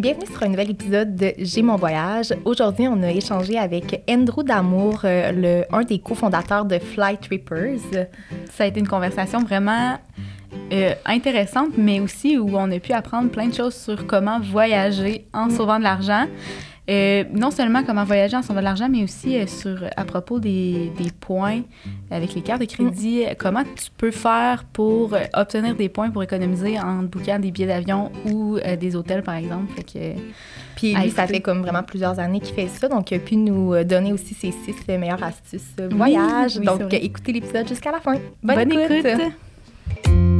Bienvenue sur un nouvel épisode de J'ai mon voyage. Aujourd'hui, on a échangé avec Andrew Damour, euh, le, un des cofondateurs de Flight Trippers. Ça a été une conversation vraiment euh, intéressante, mais aussi où on a pu apprendre plein de choses sur comment voyager en Mm. sauvant de l'argent. Euh, non seulement comment voyager en sauvant de l'argent, mais aussi euh, sur, à propos des, des points avec les cartes de crédit. Mm. euh, Comment tu peux faire pour euh, obtenir des points pour économiser en bookant des billets d'avion ou euh, des hôtels, par exemple. Fait que, Puis lui, ça fait comme vraiment plusieurs années qu'il fait ça, donc il a pu nous euh, donner aussi ses six euh, meilleures astuces euh, voyage. oui, donc euh, écoutez l'épisode jusqu'à la fin. Bonne, bonne écoute. écoute.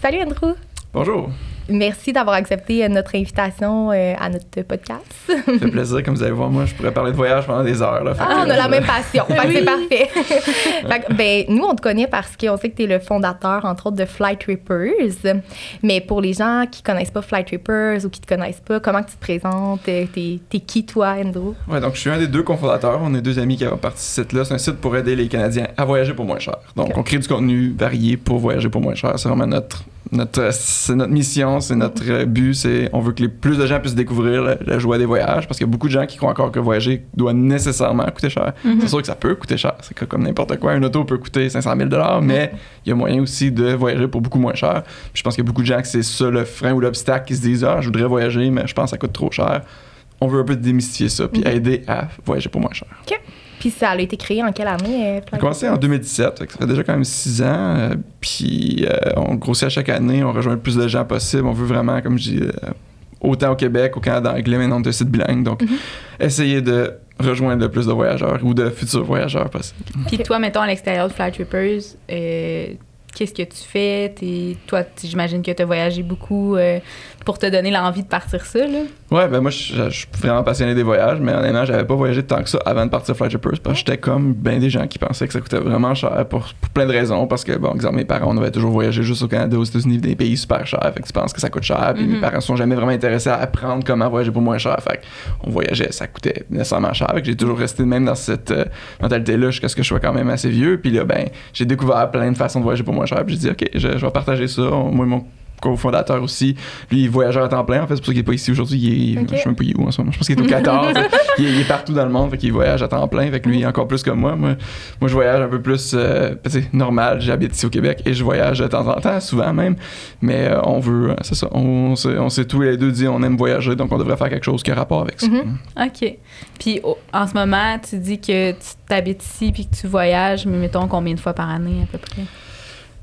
Salut Andrew. Bonjour, Merci d'avoir accepté euh, notre invitation euh, à notre podcast. ça fait plaisir. Comme vous allez voir, moi, je pourrais parler de voyage pendant des heures. Là, Ah, on a la euh, même passion. Que c'est parfait. Fait que, ben, nous, on te connaît parce qu'on sait que tu es le fondateur, entre autres, de Flight Trippers. Mais pour les gens qui connaissent pas Flight Trippers ou qui te connaissent pas, comment tu te présentes? T'es es qui, toi, Andrew? Ouais, donc je suis un des deux cofondateurs. On est deux amis qui avons parti ce site-là. C'est un site pour aider les Canadiens à voyager pour moins cher. Donc, on crée du contenu varié pour voyager pour moins cher. C'est vraiment notre, notre, euh, c'est notre mission, c'est notre euh, but. C'est, on veut que les plus de gens puissent découvrir la, la joie des voyages parce qu'il y a beaucoup de gens qui croient encore que voyager doit nécessairement coûter cher. C'est sûr que ça peut coûter cher. C'est comme n'importe quoi. Un auto peut coûter 500 000 mais il y a moyen aussi de voyager pour beaucoup moins cher. Puis je pense qu'il y a beaucoup de gens que c'est ça le frein ou l'obstacle qui se disent Ah, je voudrais voyager, mais je pense que ça coûte trop cher. On veut un peu démystifier ça, puis Mhm. aider à voyager pour moins cher. Puis ça a été créé en quelle année? euh, On a Flight commencé en 2017, fait que ça fait déjà quand même six ans. euh, puis euh, on grossit à chaque année, on rejoint le plus de gens possible. On veut vraiment, comme je dis, euh, autant au Québec, au Canada anglais, mais non de sites bilingues. Donc, Mhm. essayer de rejoindre le plus de voyageurs ou de futurs voyageurs possible. Puis toi, mettons, à l'extérieur de Flight Trippers, euh, qu'est-ce que tu fais? T'es- toi, j'imagine que tu as voyagé beaucoup euh, pour te donner l'envie de partir ça, là. Ouais, ben moi, je suis vraiment passionné des voyages, mais honnêtement, j'avais pas voyagé tant que ça avant de partir Flight Trippers, parce que j'étais comme ben des gens qui pensaient que ça coûtait vraiment cher pour, pour plein de raisons, parce que, bon, exemple, mes parents, on avait toujours voyagé juste au Canada, aux États-Unis, des pays super chers, fait que tu penses que ça coûte cher, puis mes Mhm. parents sont jamais vraiment intéressés à apprendre comment voyager pour moins cher, fait que on voyageait, ça coûtait nécessairement cher, fait que j'ai toujours resté même dans cette euh, mentalité-là jusqu'à ce que je sois quand même assez vieux, puis là, ben, j'ai découvert plein de façons de voyager pour moins cher, puis j'ai dit, ok, je, je vais partager ça, moi et mon cofondateur aussi. Lui, il voyageur à temps plein, en fait. C'est pour ça qu'il est pas ici aujourd'hui. Il est, Ok. Je sais même pas où en ce moment. Je pense qu'il est au 14. il, est, il est partout dans le monde, fait qu'il voyage à temps plein. Fait que lui, encore plus que moi. Moi, moi je voyage un peu plus euh, normal. J'habite ici au Québec et je voyage de temps en temps, souvent même. Mais euh, on veut, euh, c'est ça. On, s'est- on s'est tous les deux dit on aime voyager, donc on devrait faire quelque chose qui a rapport avec ça. Mhm. OK. Puis en ce moment, tu dis que tu t'habites ici puis que tu voyages, mais mettons combien de fois par année à peu près?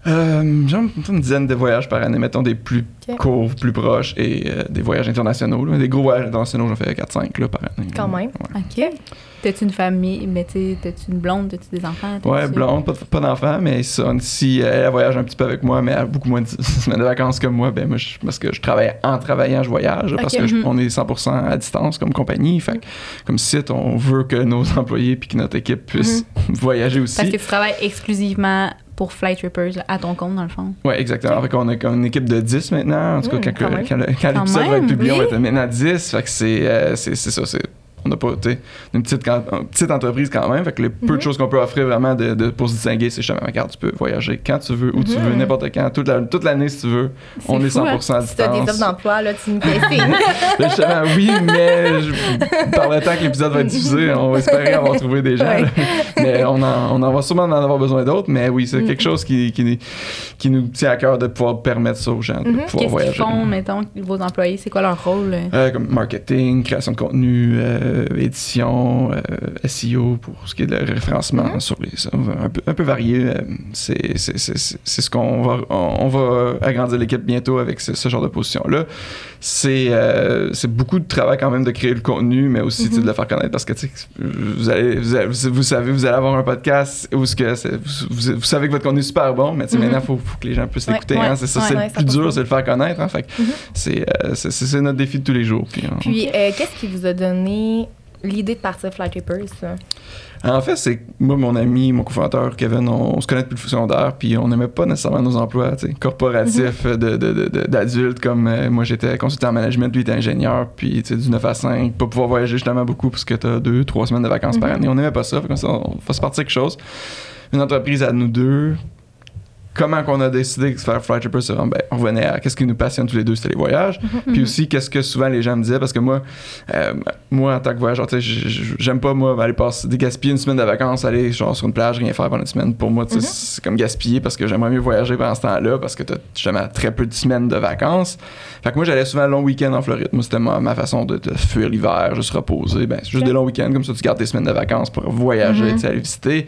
Euh, J'ai une dizaine de voyages par année, mettons des plus courts, plus proches et euh, des voyages internationaux. là. Des gros voyages internationaux, j'en fais 4-5 là, par année. Quand même. Ouais. OK. T'as-tu une famille? Mais tu t'as-tu une blonde? T'as-tu des enfants? Ouais, blonde, pas, de- pas d'enfant, mais ça, si elle, voyage un petit peu avec moi, mais elle a beaucoup moins de semaines de vacances que moi, ben moi, je- parce que je travaille en travaillant, je voyage, parce que je- Mhm. on est 100% à distance comme compagnie. Fait que, comme site, on veut que nos employés puis que notre équipe puisse voyager aussi. Parce que tu travailles exclusivement pour Flight Trippers là, à ton compte, dans le fond. Ouais, exactement. Fait qu'on a comme une équipe de 10 maintenant. En tout cas, Mm, quand, quand quand, l'épisode va être publié, on va oui. être maintenant 10. Fait que c'est euh, c'est- c'est ça. c'est- On n'a pas, tu sais, une petite, quand- une petite entreprise quand même. Fait que les peu Mhm. de choses qu'on peut offrir vraiment de, de- pour se distinguer, c'est justement, regarde, tu peux voyager quand tu veux, où tu Mhm. veux, n'importe quand, toute la- toute l'année si tu veux. On est fou, hein? 100% à Si t'as des offres distance. d'emploi, là, tu nous fais signe. Là, justement, oui, mais je- par le temps que l'épisode va être diffusé, on va espérer avoir trouvé des gens. Ouais. Mais on, en, on en va sûrement en avoir besoin d'autres. Mais oui, c'est Mhm. quelque chose qui, qui, qui nous tient à cœur de pouvoir permettre ça aux gens, de Mhm. pouvoir Qu'est-ce qu'ils voyager. font, mettons, vos employés? C'est quoi leur rôle? Euh, comme marketing, création de contenu, euh, édition, euh, SEO pour ce qui est de référencement Mhm. sur les ça, un peu, un peu varié. euh, c'est, ce qu'on va on, va agrandir l'équipe bientôt avec ce, ce genre de position là. C'est euh, c'est beaucoup de travail quand même de créer le contenu, mais aussi de le faire connaître parce que vous allez vous, allez- vous- vous savez vous allez avoir un podcast où ce que vous, savez que votre contenu est super bon, mais sais, Mhm. maintenant faut, faut que les gens puissent l'écouter. ouais, hein, c'est ça, ouais, c'est le plus 100%. dur, c'est de le faire connaître. Hein, fait c'est, euh, notre défi de tous les jours. Puis, on- Puis, euh, qu'est-ce qui vous a donné l'idée de partir Trippers? ça? En fait, c'est que moi, mon ami, mon cofondateur Kevin, on, on se connaît depuis le secondaire, puis on n'aimait pas nécessairement nos emplois tu corporatifs Mhm. de- de- de- de- d'adultes, comme euh, moi j'étais consultant en management, lui était ingénieur, puis tu sais, du 9 à 5, pas pouvoir voyager justement beaucoup parce que t'as deux, trois semaines de vacances par Mhm. année. On n'aimait pas ça, fait dit, on va se partir quelque chose. Une entreprise à nous deux. Comment qu'on a décidé de faire Flight Trippers, c'est vraiment, ben, on revenait à qu'est-ce qui nous passionne tous les deux, c'était les voyages. Puis aussi, qu'est-ce que souvent les gens me disaient, parce que moi, euh, moi en tant que voyageur, j'aime pas, moi, aller passer, gaspiller une semaine de vacances, aller genre sur une plage, rien faire pendant une semaine. Pour moi, Mhm. c'est comme gaspiller parce que j'aimerais mieux voyager pendant ce temps-là, parce que t'as justement très peu de semaines de vacances. Fait que moi, j'allais souvent un long week-end en Floride. Moi, c'était ma, ma façon de, de fuir l'hiver, juste reposer. Ben, c'est juste des longs week-ends, comme ça, tu gardes tes semaines de vacances pour voyager, Mhm. tu sais, aller visiter.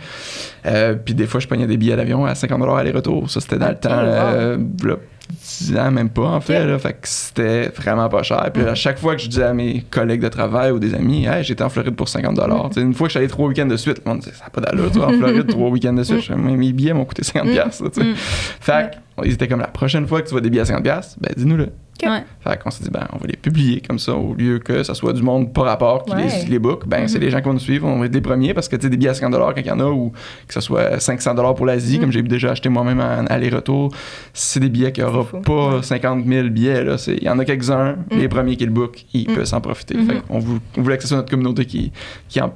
Euh, puis des fois, je pognais des billets d'avion à 50 aller-retour. Ça, c'était dans le temps, euh, là, 10 ans, même pas, en fait. Là, fait que c'était vraiment pas cher. Puis à chaque fois que je disais à mes collègues de travail ou des amis, hey, j'étais en Floride pour 50 Mhm. Tu sais, Une fois que j'allais trois week-ends de suite, le monde disait, ça n'a pas d'allure, tu vas en Floride trois week-ends de suite. Mes billets m'ont coûté 50 piastres, tu sais. Mm. Fait que, ils étaient comme la prochaine fois que tu vois des billets à 50 piastres, ben dis-nous-le. Ouais. Fait qu'on s'est dit, ben, on va les publier comme ça, au lieu que ça soit du monde par rapport qui Ouais. les, les book. Ben, c'est Mhm. les gens qui vont nous suivre, on va être les premiers parce que, tu sais, des billets à 50 quand il y en a, ou que ce soit 500 pour l'Asie, Mhm. comme j'ai déjà acheté moi-même en aller-retour, c'est des billets qui n'aura fou. pas Ouais. 50 000 billets. là. C'est- Il y en a quelques-uns, Mhm. les premiers qui le book, ils Mhm. peuvent s'en profiter. Mhm. Fait on voulait que ce soit notre communauté qui, qui en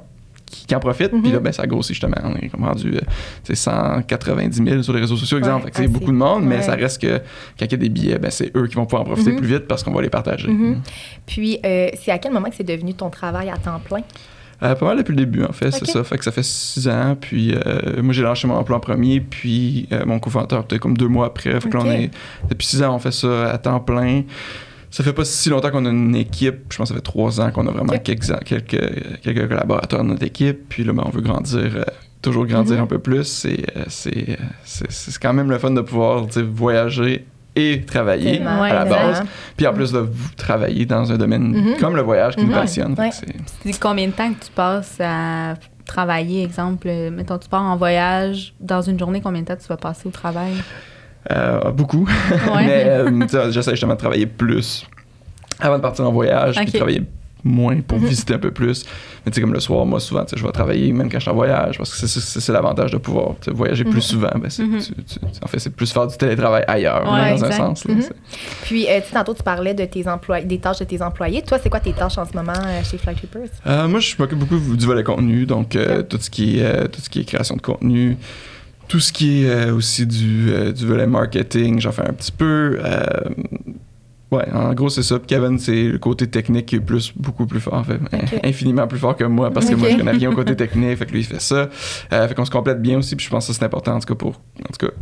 qui, qui en profite, puis Mhm. là, ben, ça grossit justement. On est comme rendu euh, tu sais, 190 000 sur les réseaux sociaux, exemple. Ouais, c'est assez. beaucoup de monde, mais Ouais. ça reste que quand il y a des billets, ben, c'est eux qui vont pouvoir en profiter Mhm. plus vite parce qu'on va les partager. Mhm. Puis, euh, c'est à quel moment que c'est devenu ton travail à temps plein? Euh, pas mal depuis le début, en fait, c'est ça. Fait que ça fait six ans, puis euh, moi j'ai lâché mon emploi en premier, puis euh, mon cofondateur peut-être comme deux mois après. Fait que là, on est, depuis six ans, on fait ça à temps plein. Ça fait pas si longtemps qu'on a une équipe. Je pense que ça fait trois ans qu'on a vraiment quelques, quelques, quelques collaborateurs dans notre équipe. Puis là, ben, on veut grandir, euh, toujours grandir Mhm. un peu plus. C'est, euh, c'est, euh, c'est, c'est quand même le fun de pouvoir voyager et travailler Tellement, à la base. Puis en plus de vous travailler dans un domaine Mhm. comme le voyage qui nous Mhm. passionne. Ouais. c'est- combien de temps que tu passes à travailler, exemple, mettons, tu pars en voyage, dans une journée, combien de temps tu vas passer au travail? Euh, beaucoup. Ouais. Mais euh, tu sais, j'essaie justement de travailler plus avant de partir en voyage, Ok. puis de travailler moins pour Mhm. visiter un peu plus. Mais tu sais, comme le soir, moi, souvent, tu sais, je vais travailler même quand je suis en voyage, parce que c'est- l'avantage de pouvoir voyager plus souvent. Ben, Mhm. tu- tu- en fait, c'est plus faire du télétravail ailleurs, Ouais, là, dans exact. un sens. là, Puis, euh, tu sais, tantôt, tu parlais de tes employés, des tâches de tes employés. Toi, c'est quoi tes tâches en ce moment euh, chez Flight Trippers? Euh, moi, je m'occupe beaucoup du volet contenu, donc euh, tout, ce qui est, euh, tout ce qui est création de contenu, tout ce qui est euh, aussi du, euh, du volet marketing, j'en fais un petit peu. euh, ouais, en gros, c'est ça. Puis Kevin, c'est le côté technique qui est plus, beaucoup plus fort, en fait, infiniment plus fort que moi, parce que moi, je connais rien au côté technique, fait que lui, il fait ça. Fait qu'on se complète bien aussi, puis je pense que ça, c'est important, en tout cas, pour. En tout cas,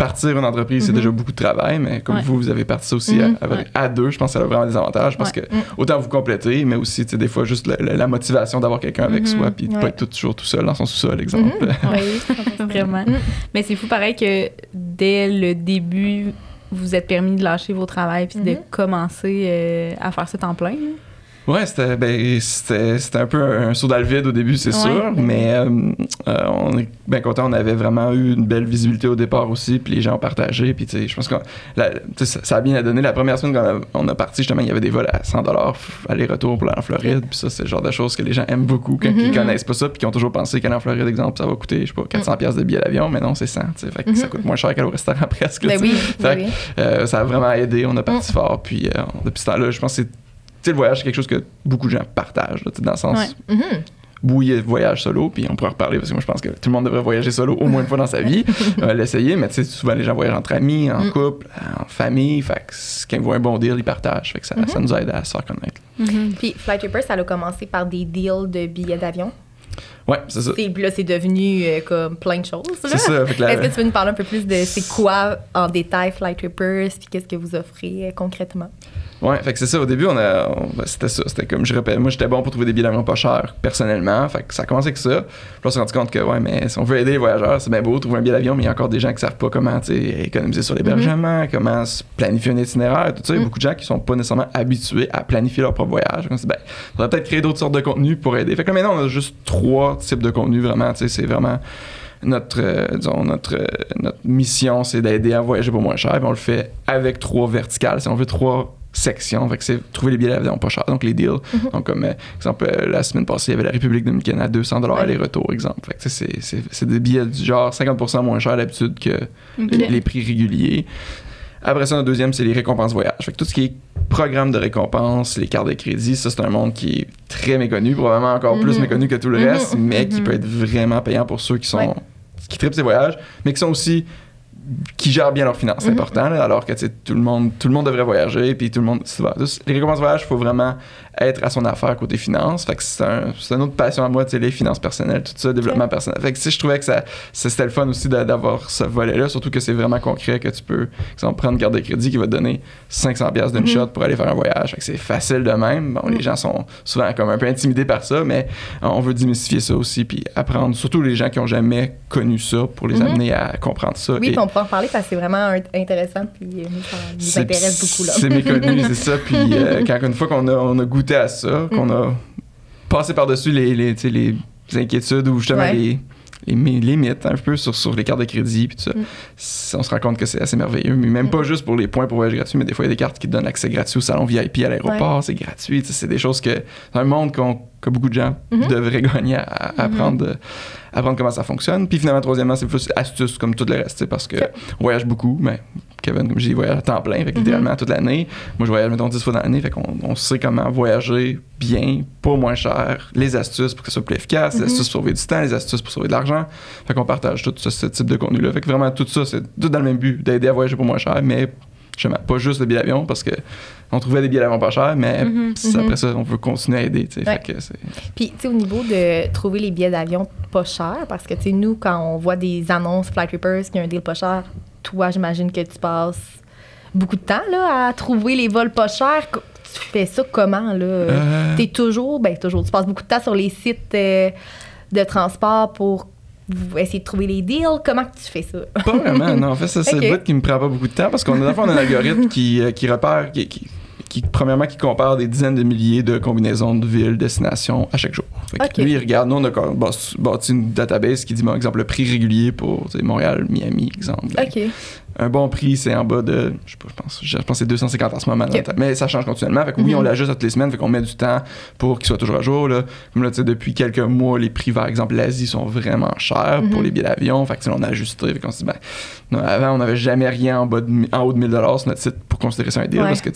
partir une entreprise, c'est Mhm. déjà beaucoup de travail, mais comme Ouais. vous, vous avez parti ça aussi Mhm. à, à- Ouais. à deux, je pense que ça a vraiment des avantages parce Ouais. que autant vous compléter, mais aussi, tu sais, des fois, juste la, la- la motivation d'avoir quelqu'un avec Mhm. soi, puis de Ouais. pas être tout- toujours tout seul dans son sous-sol, exemple. Oui, Vraiment. Mais c'est fou pareil que dès le début, vous êtes permis de lâcher vos travails puis de commencer euh, à faire ça temps plein. là. Ouais, c'était ben, un peu un, saut dans le vide au début, c'est Ouais. sûr, mais euh, euh, on est bien content. On avait vraiment eu une belle visibilité au départ aussi, puis les gens ont partagé, puis tu sais, je pense que ça, a bien donné. La première semaine qu'on a, on a parti, justement, il y avait des vols à 100 aller-retour pour aller en Floride, puis ça, c'est le genre de choses que les gens aiment beaucoup quand ils Mhm. connaissent pas ça, puis qui ont toujours pensé qu'aller en Floride, exemple, ça va coûter, je sais pas, 400 pièces de billet d'avion, mais non, c'est 100, tu sais, fait que Mhm. ça coûte moins cher qu'aller au restaurant presque. Ben ben Fait oui. euh, ça a vraiment aidé, on a parti Mm. fort, puis euh, depuis ce temps-là, je pense que c'est sais, le voyage, c'est quelque chose que beaucoup de gens partagent, là, dans le sens Ouais. Mhm. où il y a le voyage solo, puis on pourra reparler parce que moi je pense que tout le monde devrait voyager solo au moins une fois dans sa vie, euh, l'essayer, mais tu sais, souvent les gens voyagent entre amis, en Mm. couple, en famille, fait que quand ils voient un bon deal, ils partagent, fait que ça, Mhm. ça nous aide à se faire connaître. Puis Flight Trippers, ça a commencé par des deals de billets d'avion? Ouais, c'est ça. Puis là, c'est devenu euh, comme plein de choses. C'est ça. Est-ce que tu veux nous parler un peu plus de c'est quoi en détail Flight Trippers, puis qu'est-ce que vous offrez euh, concrètement? Ouais, fait que c'est ça. Au début, on a, on- ben, c'était ça. C'était comme je répète, moi j'étais bon pour trouver des billets d'avion pas chers personnellement. Fait que ça a commencé avec ça. Puis on s'est rendu compte que ouais, mais si on veut aider les voyageurs, c'est bien beau trouver un billet d'avion, mais il y a encore des gens qui savent pas comment économiser sur l'hébergement, comment se planifier un itinéraire, tout ça. Il y a Mhm. beaucoup de gens qui sont pas nécessairement habitués à planifier leur propre voyage. On s'est dit, ben, faudrait peut-être créer d'autres sortes de contenus pour aider. Fait que là, maintenant, on a juste trois types de contenus vraiment. Tu sais, c'est vraiment notre, euh, disons, notre, euh, notre mission, c'est d'aider à voyager pour moins cher. Puis on le fait avec trois verticales. Si on veut trois sections. Fait que c'est trouver les billets d'avion pas chers, donc les deals. Mhm. Donc, comme euh, exemple, euh, la semaine passée, il y avait la République dominicaine à 200 Ouais. aller-retour, exemple. Fait que c'est- des billets du genre 50 moins chers d'habitude que les, les prix réguliers. Après ça, le deuxième, c'est les récompenses voyage. Fait que tout ce qui est programme de récompenses, les cartes de crédit, ça, c'est un monde qui est très méconnu, probablement encore plus Mhm. méconnu que tout le Mhm. reste, mais qui peut être vraiment payant pour ceux qui sont Ouais. qui trippent ces voyages, mais qui sont aussi qui gèrent bien leurs finances, c'est Mhm. important, là, alors que tout le monde tout le monde devrait voyager, puis tout le monde les récompenses voyage, il faut vraiment être à son affaire côté finances, fait que c'est un, une autre passion à moi, les finances personnelles, tout ça, développement personnel. Fait que si je trouvais que ça c'était le fun aussi d'a- d'avoir ce volet-là, surtout que c'est vraiment concret, que tu peux, exemple, prendre une carte de crédit qui va te donner 500$ piastres d'une Mhm. shot pour aller faire un voyage. Fait que c'est facile de même. Bon, les Mhm. gens sont souvent comme un peu intimidés par ça, mais on veut démystifier ça aussi, puis apprendre, surtout les gens qui ont jamais connu ça, pour les Mhm. amener à comprendre ça. Oui, Et on pourra en parler parce que c'est vraiment intéressant, puis euh, nous, ça nous intéresse beaucoup. Là. C'est méconnu, c'est ça. Puis euh, quand une fois qu'on a, on a goûté à ça, qu'on Mhm. a passé par-dessus les, les, les inquiétudes ou justement Ouais. les, les mi- limites un peu sur, sur les cartes de crédit puis tout ça, c- on se rend compte que c'est assez merveilleux. Mais même pas juste pour les points pour voyage gratuit, mais des fois il y a des cartes qui te donnent accès gratuit au salon VIP à l'aéroport, c'est gratuit. C'est des choses que c'est un monde qu'on- que beaucoup de gens Mhm. devraient gagner à, à apprendre, euh, apprendre comment ça fonctionne. Puis finalement, troisièmement, c'est plus astuce comme tout le reste, parce que on voyage beaucoup, mais Kevin, comme je dis, voyage à temps plein, fait que Mhm. littéralement toute l'année. Moi, je voyage, mettons, 10 fois dans l'année, fait qu'on on sait comment voyager bien, pas moins cher, les astuces pour que ce soit plus efficace, les Mhm. astuces pour sauver du temps, les astuces pour sauver de l'argent. Fait qu'on partage tout ce, ce type de contenu-là. Fait que vraiment, tout ça, c'est tout dans le même but, d'aider à voyager pour moins cher, mais justement, pas juste le billet d'avion, parce que on trouvait des billets d'avion pas chers, mais Mhm. c'est- Mhm. après ça, on veut continuer à aider, tu. Ouais. Fait que. Puis, tu sais, au niveau de trouver les billets d'avion pas chers, parce que, tu sais, nous, quand on voit des annonces Flight Rippers qui a un deal pas cher, toi, j'imagine que tu passes beaucoup de temps, là, à trouver les vols pas chers. Tu fais ça comment, là? Euh, T'es toujours, ben toujours, tu passes beaucoup de temps sur les sites euh, de transport pour essayer de trouver les deals. Comment que tu fais ça? Pas vraiment, non. En fait, ça, c'est Ok. le bout qui me prend pas beaucoup de temps parce qu'on a, on a un algorithme qui, euh, qui repère, qui, qui, qui, premièrement, qui compare des dizaines de milliers de combinaisons de villes, destinations à chaque jour. Fait. Lui, il regarde, nous, on a bâti une database qui dit, par exemple, le prix régulier pour Montréal, Miami, exemple. OK. Un bon prix, c'est en bas de, je sais pas, je pense, je pense que c'est 250 en ce moment. Mais ça change continuellement. Fait que oui, Mhm. on l'ajuste toutes les semaines, fait qu'on met du temps pour qu'il soit toujours à jour. Là. Comme là, depuis quelques mois, les prix, par exemple, l'Asie sont vraiment chers pour Mhm. les billets d'avion. Fait que on a ajusté. Fait qu'on s'est dit, ben, non, avant, on n'avait jamais rien en, bas de, en haut de 1000 sur notre site pour considérer ça un deal Ouais. parce que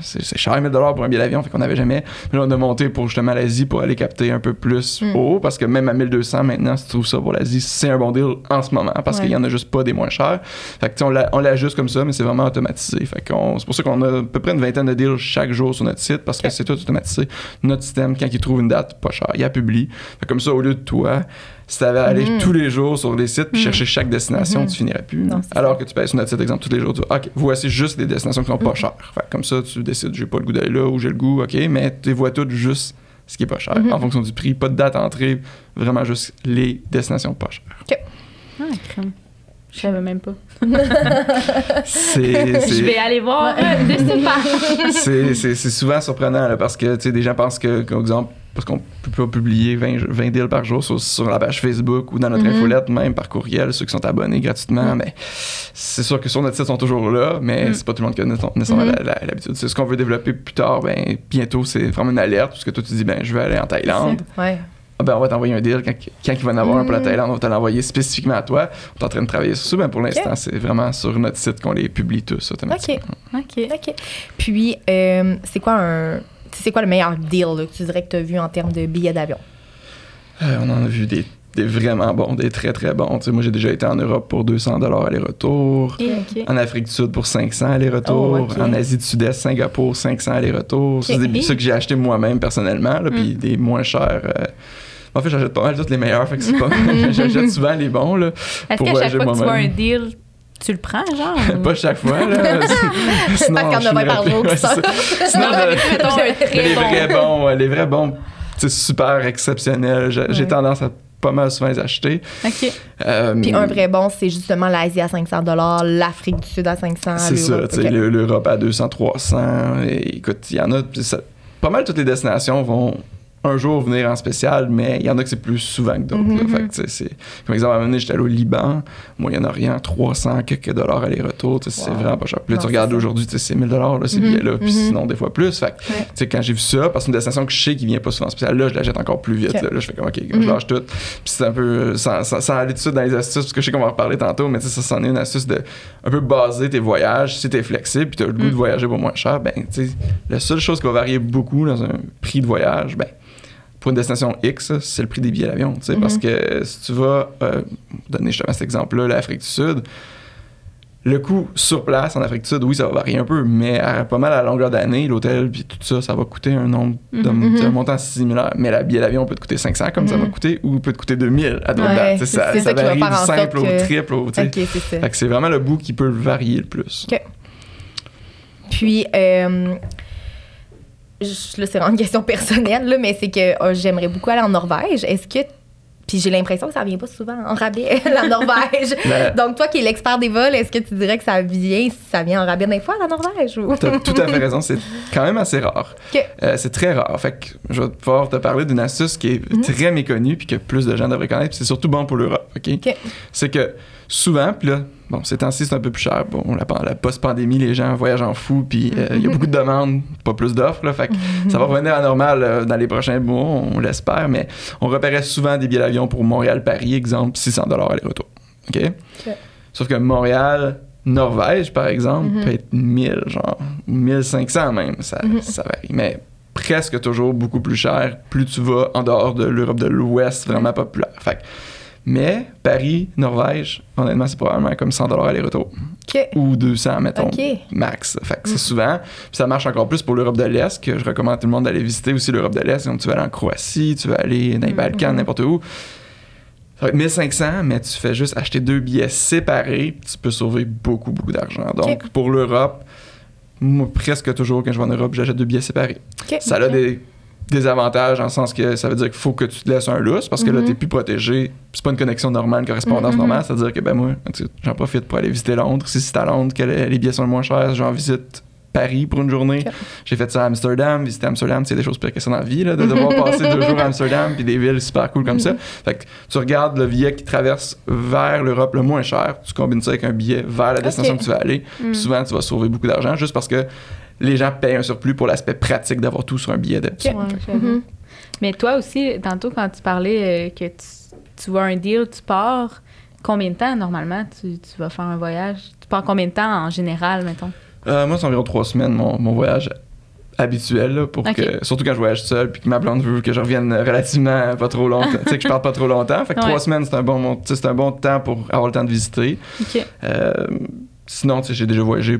c'est cher 1000 pour un billet d'avion. Fait qu'on n'avait jamais. Mais là, on a monté pour justement l'Asie pour aller capter un peu plus Mhm. haut parce que même à 1200 maintenant, si tu trouves ça pour l'Asie, c'est un bon deal en ce moment parce Ouais. qu'il y en a juste pas des moins chers. Fait que on l'a- on l'ajuste comme ça, mais c'est vraiment automatisé. Fait qu'on- c'est pour ça qu'on a à peu près une vingtaine de deals chaque jour sur notre site parce que Ok. c'est tout automatisé. Notre système, quand il trouve une date pas chère, il la publie. Fait comme ça, au lieu de toi, si t'avais à aller Mhm. tous les jours sur les sites puis Mhm. chercher chaque destination, Mhm. tu finirais plus. Non, Alors ça. que tu payes sur notre site, exemple, tous les jours, tu dis, OK, voici juste les destinations qui sont pas Mhm. chères. Fait comme ça, tu décides, j'ai pas le goût d'aller là ou j'ai le goût, OK, mais tu vois toutes juste ce qui est pas cher Mhm. en fonction du prix. Pas de date d'entrée, vraiment juste les destinations pas chères. Ah, crème. Je savais même pas. C'est. c'est- Je vais aller voir euh, de part. c'est, c'est- c'est souvent surprenant là, parce que tu sais, des gens pensent que, par exemple, parce qu'on peut pas publier 20, 20 deals par jour sur, sur la page Facebook ou dans notre Mhm. infolette, même par courriel, ceux qui sont abonnés gratuitement. Mhm. Mais c'est sûr que sur notre site, ils sont toujours là, mais Mhm. c'est pas tout le monde qui a nécessairement Mhm. la- la- l'habitude. C'est ce qu'on veut développer plus tard. Ben, bientôt, c'est vraiment une alerte, parce que toi, tu dis, ben, je vais aller en Thaïlande. Ouais. Ah ben, on va t'envoyer un deal. Quand, quand il va en avoir un pour la Mhm. Thaïlande, on va te l'envoyer spécifiquement à toi. On est en train de travailler sur ça. Ben, pour l'instant, c'est vraiment sur notre site qu'on les publie tous automatiquement. OK. OK. OK. Puis, euh, c'est quoi un. C'est quoi le meilleur deal là, que tu dirais que tu as vu en termes de billets d'avion? Euh, on en a vu des, des vraiment bons, des très très bons. Moi, j'ai déjà été en Europe pour 200 aller-retour. OK. En Afrique du Sud pour 500 aller-retour. Oh. En Asie du Sud-Est, Singapour, 500 aller-retour. Ça, Ok. C'est des ça que j'ai acheté moi-même personnellement, là, puis Mm. des moins chers. euh, En fait, j'achète pas mal tous les meilleurs, fait que c'est pas J'achète souvent les bons, là. Est-ce qu'à chaque fois que tu vois un deal, tu le prends, genre? pas chaque fois, là. Sinon, Parce qu'il y en a je 20 par jour qui sortent. Sinon, les vrais bons, les vrais bons, c'est super exceptionnel. J'ai tendance à pas mal souvent les acheter. OK. Euh, Puis un vrai bon, c'est justement l'Asie à 500 l'Afrique du Sud à 500 C'est ça, l'Europe. tu sais, l'Europe à 200, 300. Et écoute, il y en a. puis ça- pas mal toutes les destinations vont un jour venir en spécial, mais il y en a que c'est plus souvent que d'autres. sais, c'est- Comme exemple, à un moment donné, j'étais allé au Liban, Moyen-Orient, 300 quelques dollars aller-retour, sais, c'est Wow. vraiment pas cher. Puis là, Non, tu regardes aujourd'hui, c'est 1000 dollars ces Mhm, billets-là, puis mhm. sinon des fois plus. Fait Ouais. quand j'ai vu ça, parce que c'est une destination que je sais qui vient pas souvent en spécial, là, je la jette encore plus vite. Là, Là, je fais comme, OK, je lâche tout. Puis c'est un peu, sans, sans, sans aller tout de suite dans les astuces, parce que je sais qu'on va en reparler tantôt, mais ça, c'en est une astuce de un peu baser tes voyages. Si t'es flexible, puis t'as le goût de Mhm. voyager pour moins cher, ben, tu la seule chose qui va varier beaucoup dans un prix de voyage, ben, pour une destination X, c'est le prix des billets d'avion. tu sais, Parce Mhm. que si tu vas, euh, donner justement cet exemple-là, l'Afrique du Sud, le coût sur place en Afrique du Sud, oui, ça va varier un peu, mais à, pas mal à la longueur d'année, l'hôtel puis tout ça, ça va coûter un nombre de, de- un montant similaire. Mais la billet d'avion peut te coûter 500 comme ça va Mhm. coûter ou peut te coûter 2000 à d'autres Ouais, dates. Ça, ça ça varie du simple au que- triple. Au, tu sais. Ok, c'est ça. Fait que c'est vraiment le bout qui peut varier le plus. Puis, euh, je- là, c'est vraiment une question personnelle, là, mais c'est que oh, j'aimerais beaucoup aller en Norvège. Est-ce que. Puis j'ai l'impression que ça vient pas souvent en rabais, la Norvège. Donc, toi qui es l'expert des vols, est-ce que tu dirais que ça vient, ça vient en rabais des fois, la Norvège? Ou... T'as tout à fait raison, c'est quand même assez rare. Euh, c'est très rare. Fait que je vais pouvoir te parler d'une astuce qui est Mhm. très méconnue puis que plus de gens devraient connaître. puis c'est surtout bon pour l'Europe. OK? Ok. C'est que souvent, puis là, bon, ces temps-ci, c'est un peu plus cher. Bon, la, la post-pandémie, les gens voyagent en fou, puis euh, il y a beaucoup de demandes, pas plus d'offres. Là, fait que ça va revenir à normal euh, dans les prochains mois, on l'espère, mais on repérait souvent des billets d'avion pour Montréal-Paris, exemple, 600 aller-retour. OK? Sauf que Montréal, Norvège, par exemple, Mhm. peut être 1000, genre, ou 1500 même, ça, Mhm. ça varie. Mais presque toujours beaucoup plus cher plus tu vas en dehors de l'Europe de l'Ouest, vraiment populaire. Fait que- mais Paris, Norvège, honnêtement, c'est probablement comme 100 aller-retour. Ok. Ou 200, mettons, max. Fait que c'est Mm. souvent. Puis ça marche encore plus pour l'Europe de l'Est, que je recommande à tout le monde d'aller visiter aussi l'Europe de l'Est. Comme tu vas aller en Croatie, tu vas aller dans les Mm. Balkans, n'importe où. Ça va être 1500, mais tu fais juste acheter deux billets séparés, puis tu peux sauver beaucoup, beaucoup d'argent. Donc, pour l'Europe, moi, presque toujours, quand je vais en Europe, j'achète deux billets séparés. Ça a des, des avantages en le sens que ça veut dire qu'il faut que tu te laisses un lousse parce que là, Mhm. t'es plus protégé. C'est pas une connexion normale, une correspondance Mhm. normale. C'est-à-dire que, ben moi, j'en profite pour aller visiter Londres. Si c'est à Londres que les, billets sont le moins chers, j'en visite Paris pour une journée. J'ai fait ça à Amsterdam. Visiter Amsterdam, c'est des choses pires que ça dans la vie, là, de devoir passer deux jours à Amsterdam puis des villes super cool comme ça. Fait que tu regardes le billet qui traverse vers l'Europe le moins cher, tu combines ça avec un billet vers la destination Ok. que tu vas aller. Mm. Puis souvent, tu vas sauver beaucoup d'argent juste parce que les gens payent un surplus pour l'aspect pratique d'avoir tout sur un billet de. Ouais. Mhm. Mais toi aussi, tantôt, quand tu parlais euh, que tu, tu vois un deal, tu pars, combien de temps normalement tu, tu vas faire un voyage? Tu pars combien de temps en général, mettons? Euh, moi, c'est environ trois semaines, mon, mon voyage habituel, là, pour que, surtout quand je voyage seul, puis que ma blonde veut que je revienne relativement pas trop longtemps, tu sais, que je parte pas trop longtemps. Fait que Ouais. trois semaines, c'est un, bon, c'est un bon temps pour avoir le temps de visiter. Euh, sinon, tu sais, j'ai déjà voyagé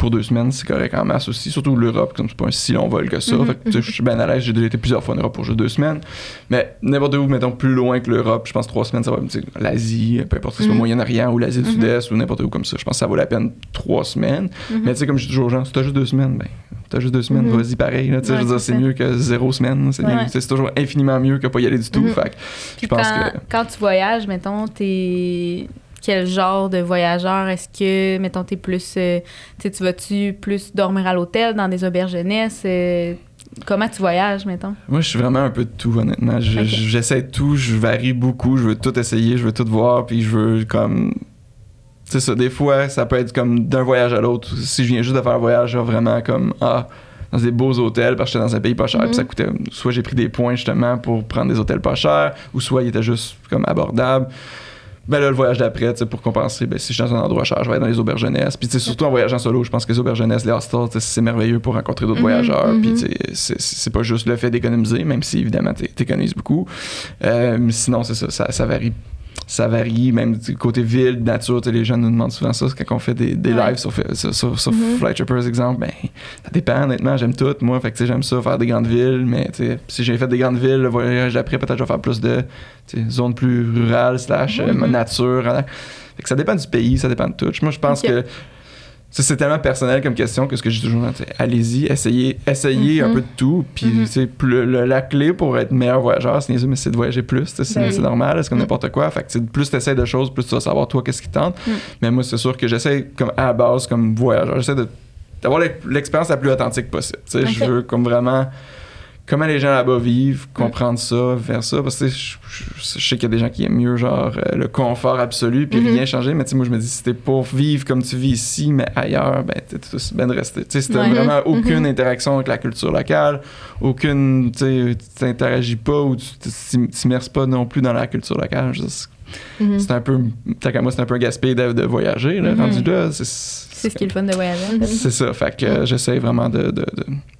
pour deux semaines, c'est correct en masse aussi, surtout l'Europe, comme c'est pas un si long vol que ça. Fait que, tu sais, je suis bien à l'aise, j'ai déjà été plusieurs fois en Europe pour juste deux semaines. Mais n'importe où, mettons, plus loin que l'Europe, je pense trois semaines, ça va, l'Asie, peu importe si c'est au Moyen-Orient ou l'Asie du Mhm. Sud-Est ou n'importe où comme ça, je pense que ça vaut la peine trois semaines. Mhm. Mais tu sais, comme je dis toujours aux gens, si t'as juste deux semaines, ben, t'as juste deux semaines, Mhm. vas-y pareil. Là, Ouais, je veux dire, c'est mieux que zéro semaine. C'est Ouais. toujours infiniment mieux que pas y aller du tout. Fait je pense quand, que. quand tu voyages, mettons, t'es quel genre de voyageur? Est-ce que, mettons, t'es plus... euh, tu vas-tu plus dormir à l'hôtel, dans des auberges jeunesse? euh, comment tu voyages, mettons? Moi, je suis vraiment un peu de tout, honnêtement. Je-. J'essaie de tout, je varie beaucoup, je veux tout essayer, je veux tout voir, puis je veux comme. C'est ça, des fois, ça peut être comme d'un voyage à l'autre. Si je viens juste de faire un voyage, genre vraiment comme. Ah, dans des beaux hôtels parce que j'étais dans un pays pas cher, Mhm. puis ça coûtait. Soit j'ai pris des points justement pour prendre des hôtels pas chers, ou soit il était juste comme abordable. Ben là, le voyage d'après, pour compenser, ben, si je suis dans un endroit cher, je vais aller dans les auberges jeunesse. Puis, surtout en voyageant solo, je pense que les auberges jeunesse, les hostels, c'est merveilleux pour rencontrer d'autres Mhm, voyageurs. mhm. Puis, tu sais, c'est- pas juste le fait d'économiser, même si évidemment, t'é- t'économises beaucoup. Euh, sinon, c'est ça, ça, ça varie. Ça varie, même du côté ville, nature, les gens nous demandent souvent ça quand on fait des, des Ouais. lives sur, sur, sur, Mhm. Trippers, exemple. Ben, ça dépend, honnêtement, j'aime tout. Moi, fait que, tu sais, j'aime ça, faire des grandes villes, mais si j'ai fait des grandes villes, le voyage d'après, peut-être je vais faire plus de zones plus rurales, slash euh, Mhm. nature. hein. Fait que ça dépend du pays, ça dépend de tout. Moi, je pense que ça, c'est tellement personnel comme question que ce que dis toujours, sais, allez-y, essayez, essayez un Mhm. peu de tout. Puis, Mhm. plus le- la clé pour être meilleur voyageur, c'est niaiseux, mais c'est de voyager plus. C'est Ben oui. normal, c'est comme Mhm. n'importe quoi. Fait que, plus tu essaies de choses, plus tu vas savoir toi qu'est-ce qui te tente. Mais moi, c'est sûr que j'essaie, comme à la base, comme voyageur, j'essaie de- d'avoir l'ex- l'expérience la plus authentique possible. Je veux comme vraiment comment les gens là-bas vivent, comprendre ça, faire ça. Parce que je, je- je sais qu'il y a des gens qui aiment mieux, genre, euh, le confort absolu, puis Mhm. rien changer. Mais tu sais, moi, je me dis, si t'es pour vivre comme tu vis ici, mais ailleurs, ben, t'es tout aussi bien de rester. Tu sais, si t'as Ouais. vraiment Mhm. aucune interaction avec la culture locale, aucune, tu t'interagis pas ou tu t'immerses pas non plus dans la culture locale, c'est- Mhm. un peu, tant qu'à moi, c'est un peu un gaspillage de, de voyager, là, Mhm. rendu là. C'est ce qui est le fun de voyager. Mhm. c'est ça. Fait que euh, j'essaie vraiment de. de, de c'est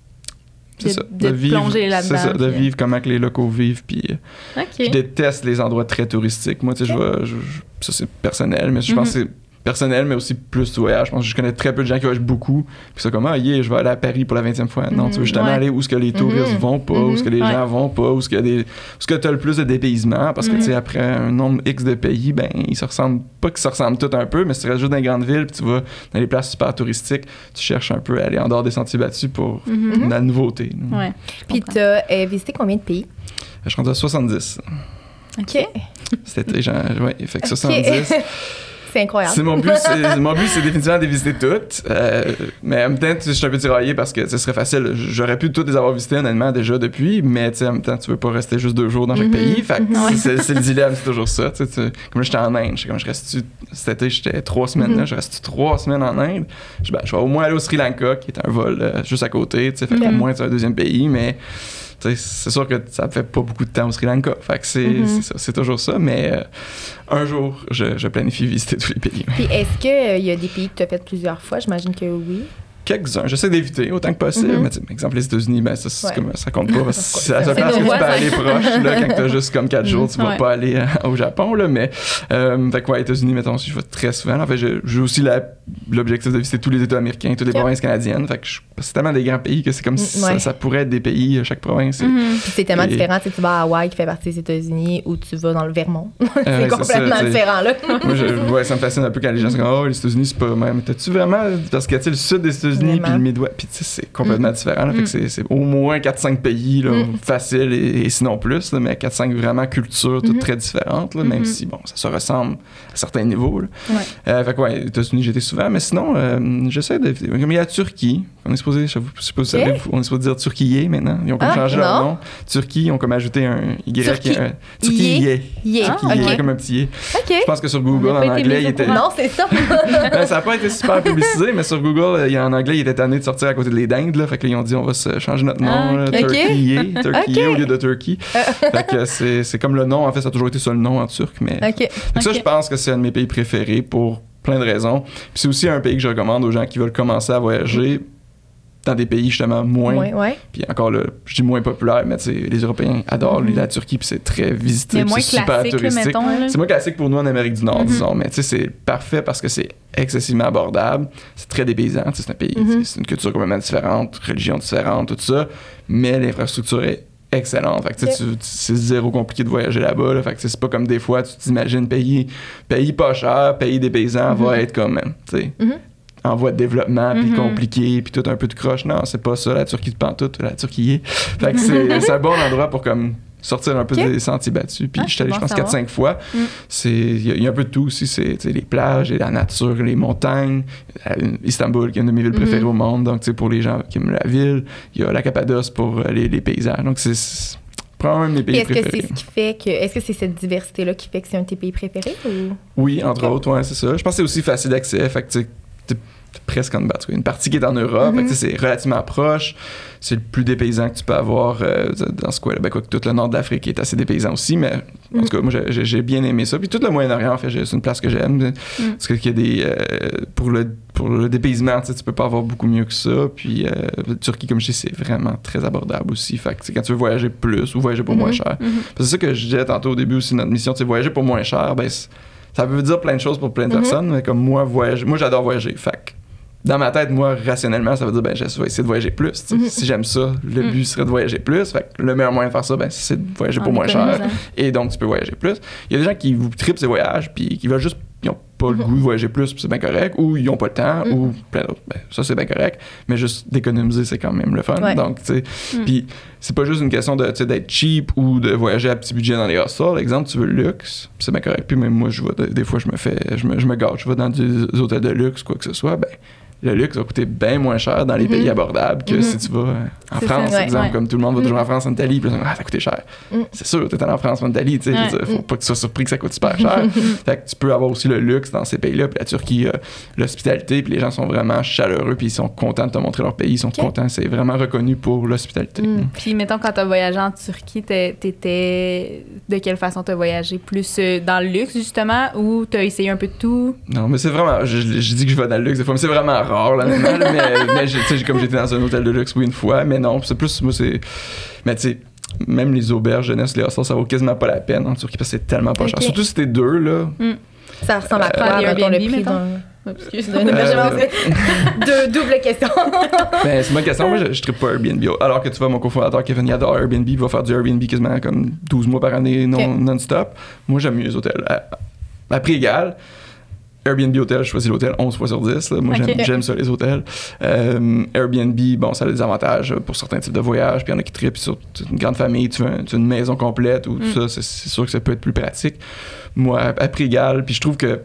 De- ça, de plonger là-dedans, C'est ça, de euh, vivre comment que les locaux vivent. Puis euh, je OK. déteste les endroits très touristiques. Moi, tu sais, je vais- je- je- ça c'est personnel, mais je pense Mhm. que c'est personnel, mais aussi plus voyage. Je pense que je connais très peu de gens qui voyagent beaucoup. Puis c'est comme, ah, yeah, je vais aller à Paris pour la 20e fois. Non, Mhm, tu veux justement ouais. aller où ce que les touristes Mhm. vont pas, où ce que les Mhm. gens vont pas, où ce que des, ce que t'as le plus de dépaysement. Parce que, Mhm. tu sais, après un nombre X de pays, ben, ils se ressemblent, pas qu'ils se ressemblent tous un peu, mais si tu restes juste dans les grandes villes, puis tu vas dans les places super touristiques, tu cherches un peu à aller en dehors des sentiers battus pour Mhm. la nouveauté. Ouais. Puis t'as euh, visité combien de pays? Je rendu à 70. OK. Été, genre, ouais, fait que Ok. 70. C'est incroyable. C'est mon but, c'est, mon but, c'est définitivement de les visiter toutes. Euh, mais en même temps, je suis un peu tiraillé parce que ce serait facile. J'aurais pu toutes les avoir visitées honnêtement déjà depuis, mais tu sais, en même temps, tu veux pas rester juste deux jours dans chaque Mhm. pays. Fait Mhm. c'est, le dilemme, c'est toujours ça. comme là, j'étais en Inde, comme je reste cet été, j'étais trois semaines là, je reste trois semaines en Inde? Je, ben, je vais au moins aller au Sri Lanka, qui est un vol euh, juste à côté. tu sais, Fait Ok. qu'au moins, c'est un deuxième pays, mais. Tu C'est sûr que ça fait pas beaucoup de temps au Sri Lanka. Fait que c'est, Mhm. c'est ça, c'est toujours ça. Mais euh, un jour, je, je planifie visiter tous les pays. Puis est-ce qu'il y a des pays que tu as fait plusieurs fois? J'imagine que oui. quelques-uns. J'essaie d'éviter autant que possible. Mhm. Mais tu sais, exemple, les États-unis, ben, ça, c'est Ouais. comme, ça compte pas. Parce que que tu peux aller proche. Là, quand t'as juste comme 4 jours, tu vas Ouais. pas aller euh, au Japon. Là, mais, euh, fait que, ouais, États-Unis, mettons, je vais très souvent. En fait, j'ai aussi la- l'objectif de visiter tous les États américains, toutes les provinces canadiennes. Fait que je- c'est tellement des grands pays que c'est comme Mm, si ça, ouais. ça pourrait être des pays, euh, chaque province. Mhm. Puis c'est tellement Et- différent. Tu vas à Hawaï, qui fait partie des États-Unis, ou tu vas dans le Vermont. C'est complètement ça, différent, là. Moi, je, ouais, ça me fascine un peu quand les gens sont comme, oh, les États-Unis, c'est pas même. T'as-tu vraiment. Parce que, tu sais, le sud des États-Unis, puis le Midwest, puis tu sais, c'est complètement différent. là. Fait Mm. que c'est- au moins 4-5 pays, là, Mm. facile, et, et sinon plus, là, mais 4-5 vraiment cultures, toutes Mhm. très différentes, là, même Mhm. si, bon, ça se ressemble à certains niveaux. Là. Ouais. Euh, fait que, ouais, États-Unis, j'étais souvent, mais sinon, euh, j'essaie de. Comme il y a la Turquie, on est supposé, je sais pas si vous savez, on est supposé dire Turquie maintenant? Ils ont comme Ah, changé leur non. nom. Turquie, ils ont comme ajouté un Y. Turquie. un- Turquie, Yé. yé. Ah, Turquie, yé, OK. comme un petit yé. OK. Je pense que sur Google, en anglais, il était. Non, c'est ça. Ben, ça n'a pas été super publicisé, mais sur Google, il y a- en anglais, il était tanné de sortir à côté de les dindes. Là, fait qu'ils ont dit on va se changer notre nom, Ah, là, Turkey Ok. au lieu de Turkey. fait que c'est c'est comme le nom, en fait, ça a toujours été ça le nom en turc. Mais. Fait que ça, je pense que c'est un de mes pays préférés pour plein de raisons. Puis c'est aussi un pays que je recommande aux gens qui veulent commencer à voyager dans des pays justement moins Ouais, ouais. puis encore là je dis moins populaire mais les Européens adorent Mhm. la Turquie puis c'est très visité c'est super touristique c'est moins classique pour nous en Amérique du Nord, Mhm. disons, mais tu sais, c'est parfait parce que c'est excessivement abordable, c'est très dépaysant, c'est un pays, Mhm. c'est une culture complètement différente, religion différente, tout ça, mais l'infrastructure est excellente. Fait que, tu sais, tu- c'est zéro compliqué de voyager là-bas. Là, fait que c'est pas comme des fois, tu t'imagines pays, pays pas cher, pays dépaysant Mhm. va être comme, tu sais, Mhm. en voie de développement, puis Mhm. compliqué, puis tout un peu de croche. Non, c'est pas ça, la Turquie de pantoute, la Turquie est. Fait que c'est c'est un bon endroit pour comme sortir un peu des sentiers battus. Puis Ah, je suis allé, je pense, à 4-5 fois. Mm. Il y, a- il y a un peu de tout aussi. C'est les plages, et la nature, les montagnes. Euh, Istanbul, qui est une de mes villes Mhm. préférées au monde. Donc, pour les gens qui aiment la ville. Il y a la Cappadoce pour euh, les, les paysages. Donc, c'est- c'est probablement un de mes pays est-ce que préférés. c'est ce qui fait que. Est-ce que c'est cette diversité-là qui fait que c'est un de tes pays préférés ou? Oui, entre autres, ouais, c'est ça. Je pense que c'est aussi facile d'accès. Fait que tu sais, t'es t'es presque en. Tu sais, Une partie qui est en Europe, Mhm. tu c'est relativement proche. C'est le plus dépaysant que tu peux avoir euh, dans ce coin-là. Ben, quoi que tout le nord de l'Afrique est assez dépaysant aussi, mais en Mhm. tout cas, moi, j'ai- bien aimé ça. Puis tout le Moyen-Orient, en fait, c'est une place que j'aime. Mhm. Parce que qu'il y a des. euh, pour, le, pour le dépaysement, tu tu peux pas avoir beaucoup mieux que ça. Puis euh, la Turquie, comme je dis, c'est vraiment très abordable aussi. Fait que tu quand tu veux voyager plus ou voyager pour moins Mhm. cher, Mhm. c'est ça que je disais tantôt au début aussi, notre mission, c'est voyager pour moins cher. Ben, ça veut dire plein de choses pour plein de Mhm. personnes, mais comme moi, voyager, moi j'adore voyager. Fait dans ma tête, moi, rationnellement, ça veut dire, ben, je vais essayer de voyager plus. Mhm. Si j'aime ça, le but serait de voyager plus. Fait que le meilleur moyen de faire ça, ben, c'est de voyager pour moins cher. Et donc, tu peux voyager plus. Il y a des gens qui vous tripent ces voyages, puis qui veulent juste, ils n'ont pas le Mhm. goût de voyager plus, puis c'est bien correct, ou ils n'ont pas le temps, ou plein d'autres. Ben, ça, c'est bien correct. Mais juste d'économiser, c'est quand même le fun. Ouais. Donc, tu sais, Mhm. puis c'est pas juste une question de, d'être cheap ou de voyager à petit budget dans les hostels. Exemple, tu veux le luxe, c'est bien correct. Puis même moi, je des fois, je me fais, je me, je me gâte, je vais dans des hôtels de luxe, quoi que ce soit, ben, le luxe va coûter bien moins cher dans les Mhm. pays abordables que Mhm. si tu vas en France, ouais, exemple, ouais. comme tout le monde va toujours en France, en Italie, puis là, ah, ça coûté cher. Mhm. C'est sûr, t'es allé en France, en Italie, tu sais, Ouais. faut pas que tu sois surpris que ça coûte super cher. fait que tu peux avoir aussi le luxe dans ces pays-là, puis la Turquie, euh, l'hospitalité, puis les gens sont vraiment chaleureux, puis ils sont contents de te montrer leur pays, ils sont contents, c'est vraiment reconnu pour l'hospitalité. Mm. Puis, mettons, quand t'as voyagé en Turquie, t'étais. De quelle façon t'as voyagé? Plus euh, dans le luxe, justement, ou t'as essayé un peu de tout? Non, mais c'est vraiment. Je- je dis que je vais dans le luxe des fois, mais c'est vraiment rare, là, mais, mais j'ai- tu sais, j'ai- comme j'étais dans un hôtel de luxe, oui, une fois, mais non, c'est plus. Moi, c'est. Mais tu sais. Même les auberges jeunesse, les hostels, ça vaut quasiment pas la peine en Turquie parce que c'est tellement pas cher. Ok. Surtout si t'es deux, là. Ça ressemble à Euh, quoi, des mettons, le Airbnb, prix d'un... Excuse. d'un hébergement? Euh, Deux doubles questions. Ben, c'est une bonne question. Moi, je, je trippe pas Airbnb. Alors que tu vois, mon cofondateur Kevin il adore Airbnb, il va faire du Airbnb quasiment comme 12 mois par année non, Ok. non-stop. Moi, j'aime mieux les hôtels. À, à prix égal, Airbnb hôtel, je choisis l'hôtel 11 fois sur 10. là. Moi, j'aime, ça, les hôtels. Euh, Airbnb, bon, ça a des avantages pour certains types de voyages. Puis il y en a qui trippent sur une grande famille, tu veux, un- tu veux une maison complète ou tout ça. C'est, sûr que ça peut être plus pratique. Moi, à, prix égal, puis je trouve que,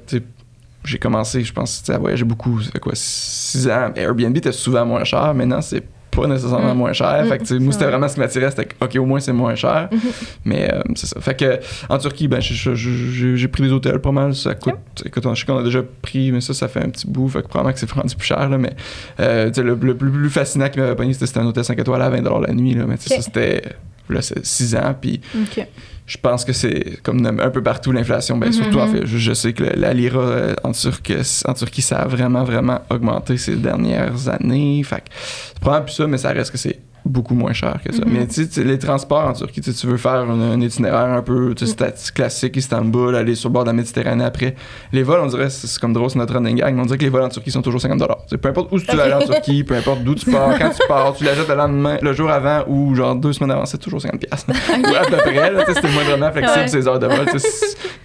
j'ai commencé, je pense, à voyager beaucoup. Ça fait quoi, 6 ans. Airbnb était souvent moins cher. Maintenant, c'est pas nécessairement Mm. moins cher. Mm, Fait que, moi, c'est c'était vrai. vraiment ce qui m'attirait. C'était OK, au moins, c'est moins cher. Mhm. Mais euh, c'est ça. Fait que, en Turquie, ben, j'ai pris des hôtels pas mal. Ça coûte. Écoute, je sais qu'on a déjà pris, mais ça, ça fait un petit bout. Fait que probablement que c'est rendu plus cher. Là, mais euh, le, le plus, plus fascinant qui m'avait pogné, c'était un hôtel 5 étoiles à 20 la nuit. Là, mais ça, c'était. Là, c'est 6 ans. Puis OK. Je pense que c'est comme un peu partout l'inflation. Ben, Mhm. surtout, en fait, je, je sais que le- la lira euh, en, Turquie, en Turquie, ça a vraiment, vraiment augmenté ces dernières années. Fait c'est probablement plus ça, mais ça reste que c'est beaucoup moins cher que ça. Mhm. Mais tu les transports en Turquie, tu veux faire un, un itinéraire un peu stat- classique, Istanbul, aller sur le bord de la Méditerranée après. Les vols, on dirait, c'est comme drôle, c'est notre running gag, mais on dirait que les vols en Turquie sont toujours 50 Tu sais, Peu importe où tu vas aller en Turquie, peu importe d'où tu pars, quand tu pars, tu l'achètes le lendemain, le jour avant ou genre deux semaines avant, c'est toujours 50 pièces. Ou à peu près, sais, c'est moindrement flexible Ouais. ces heures de vol.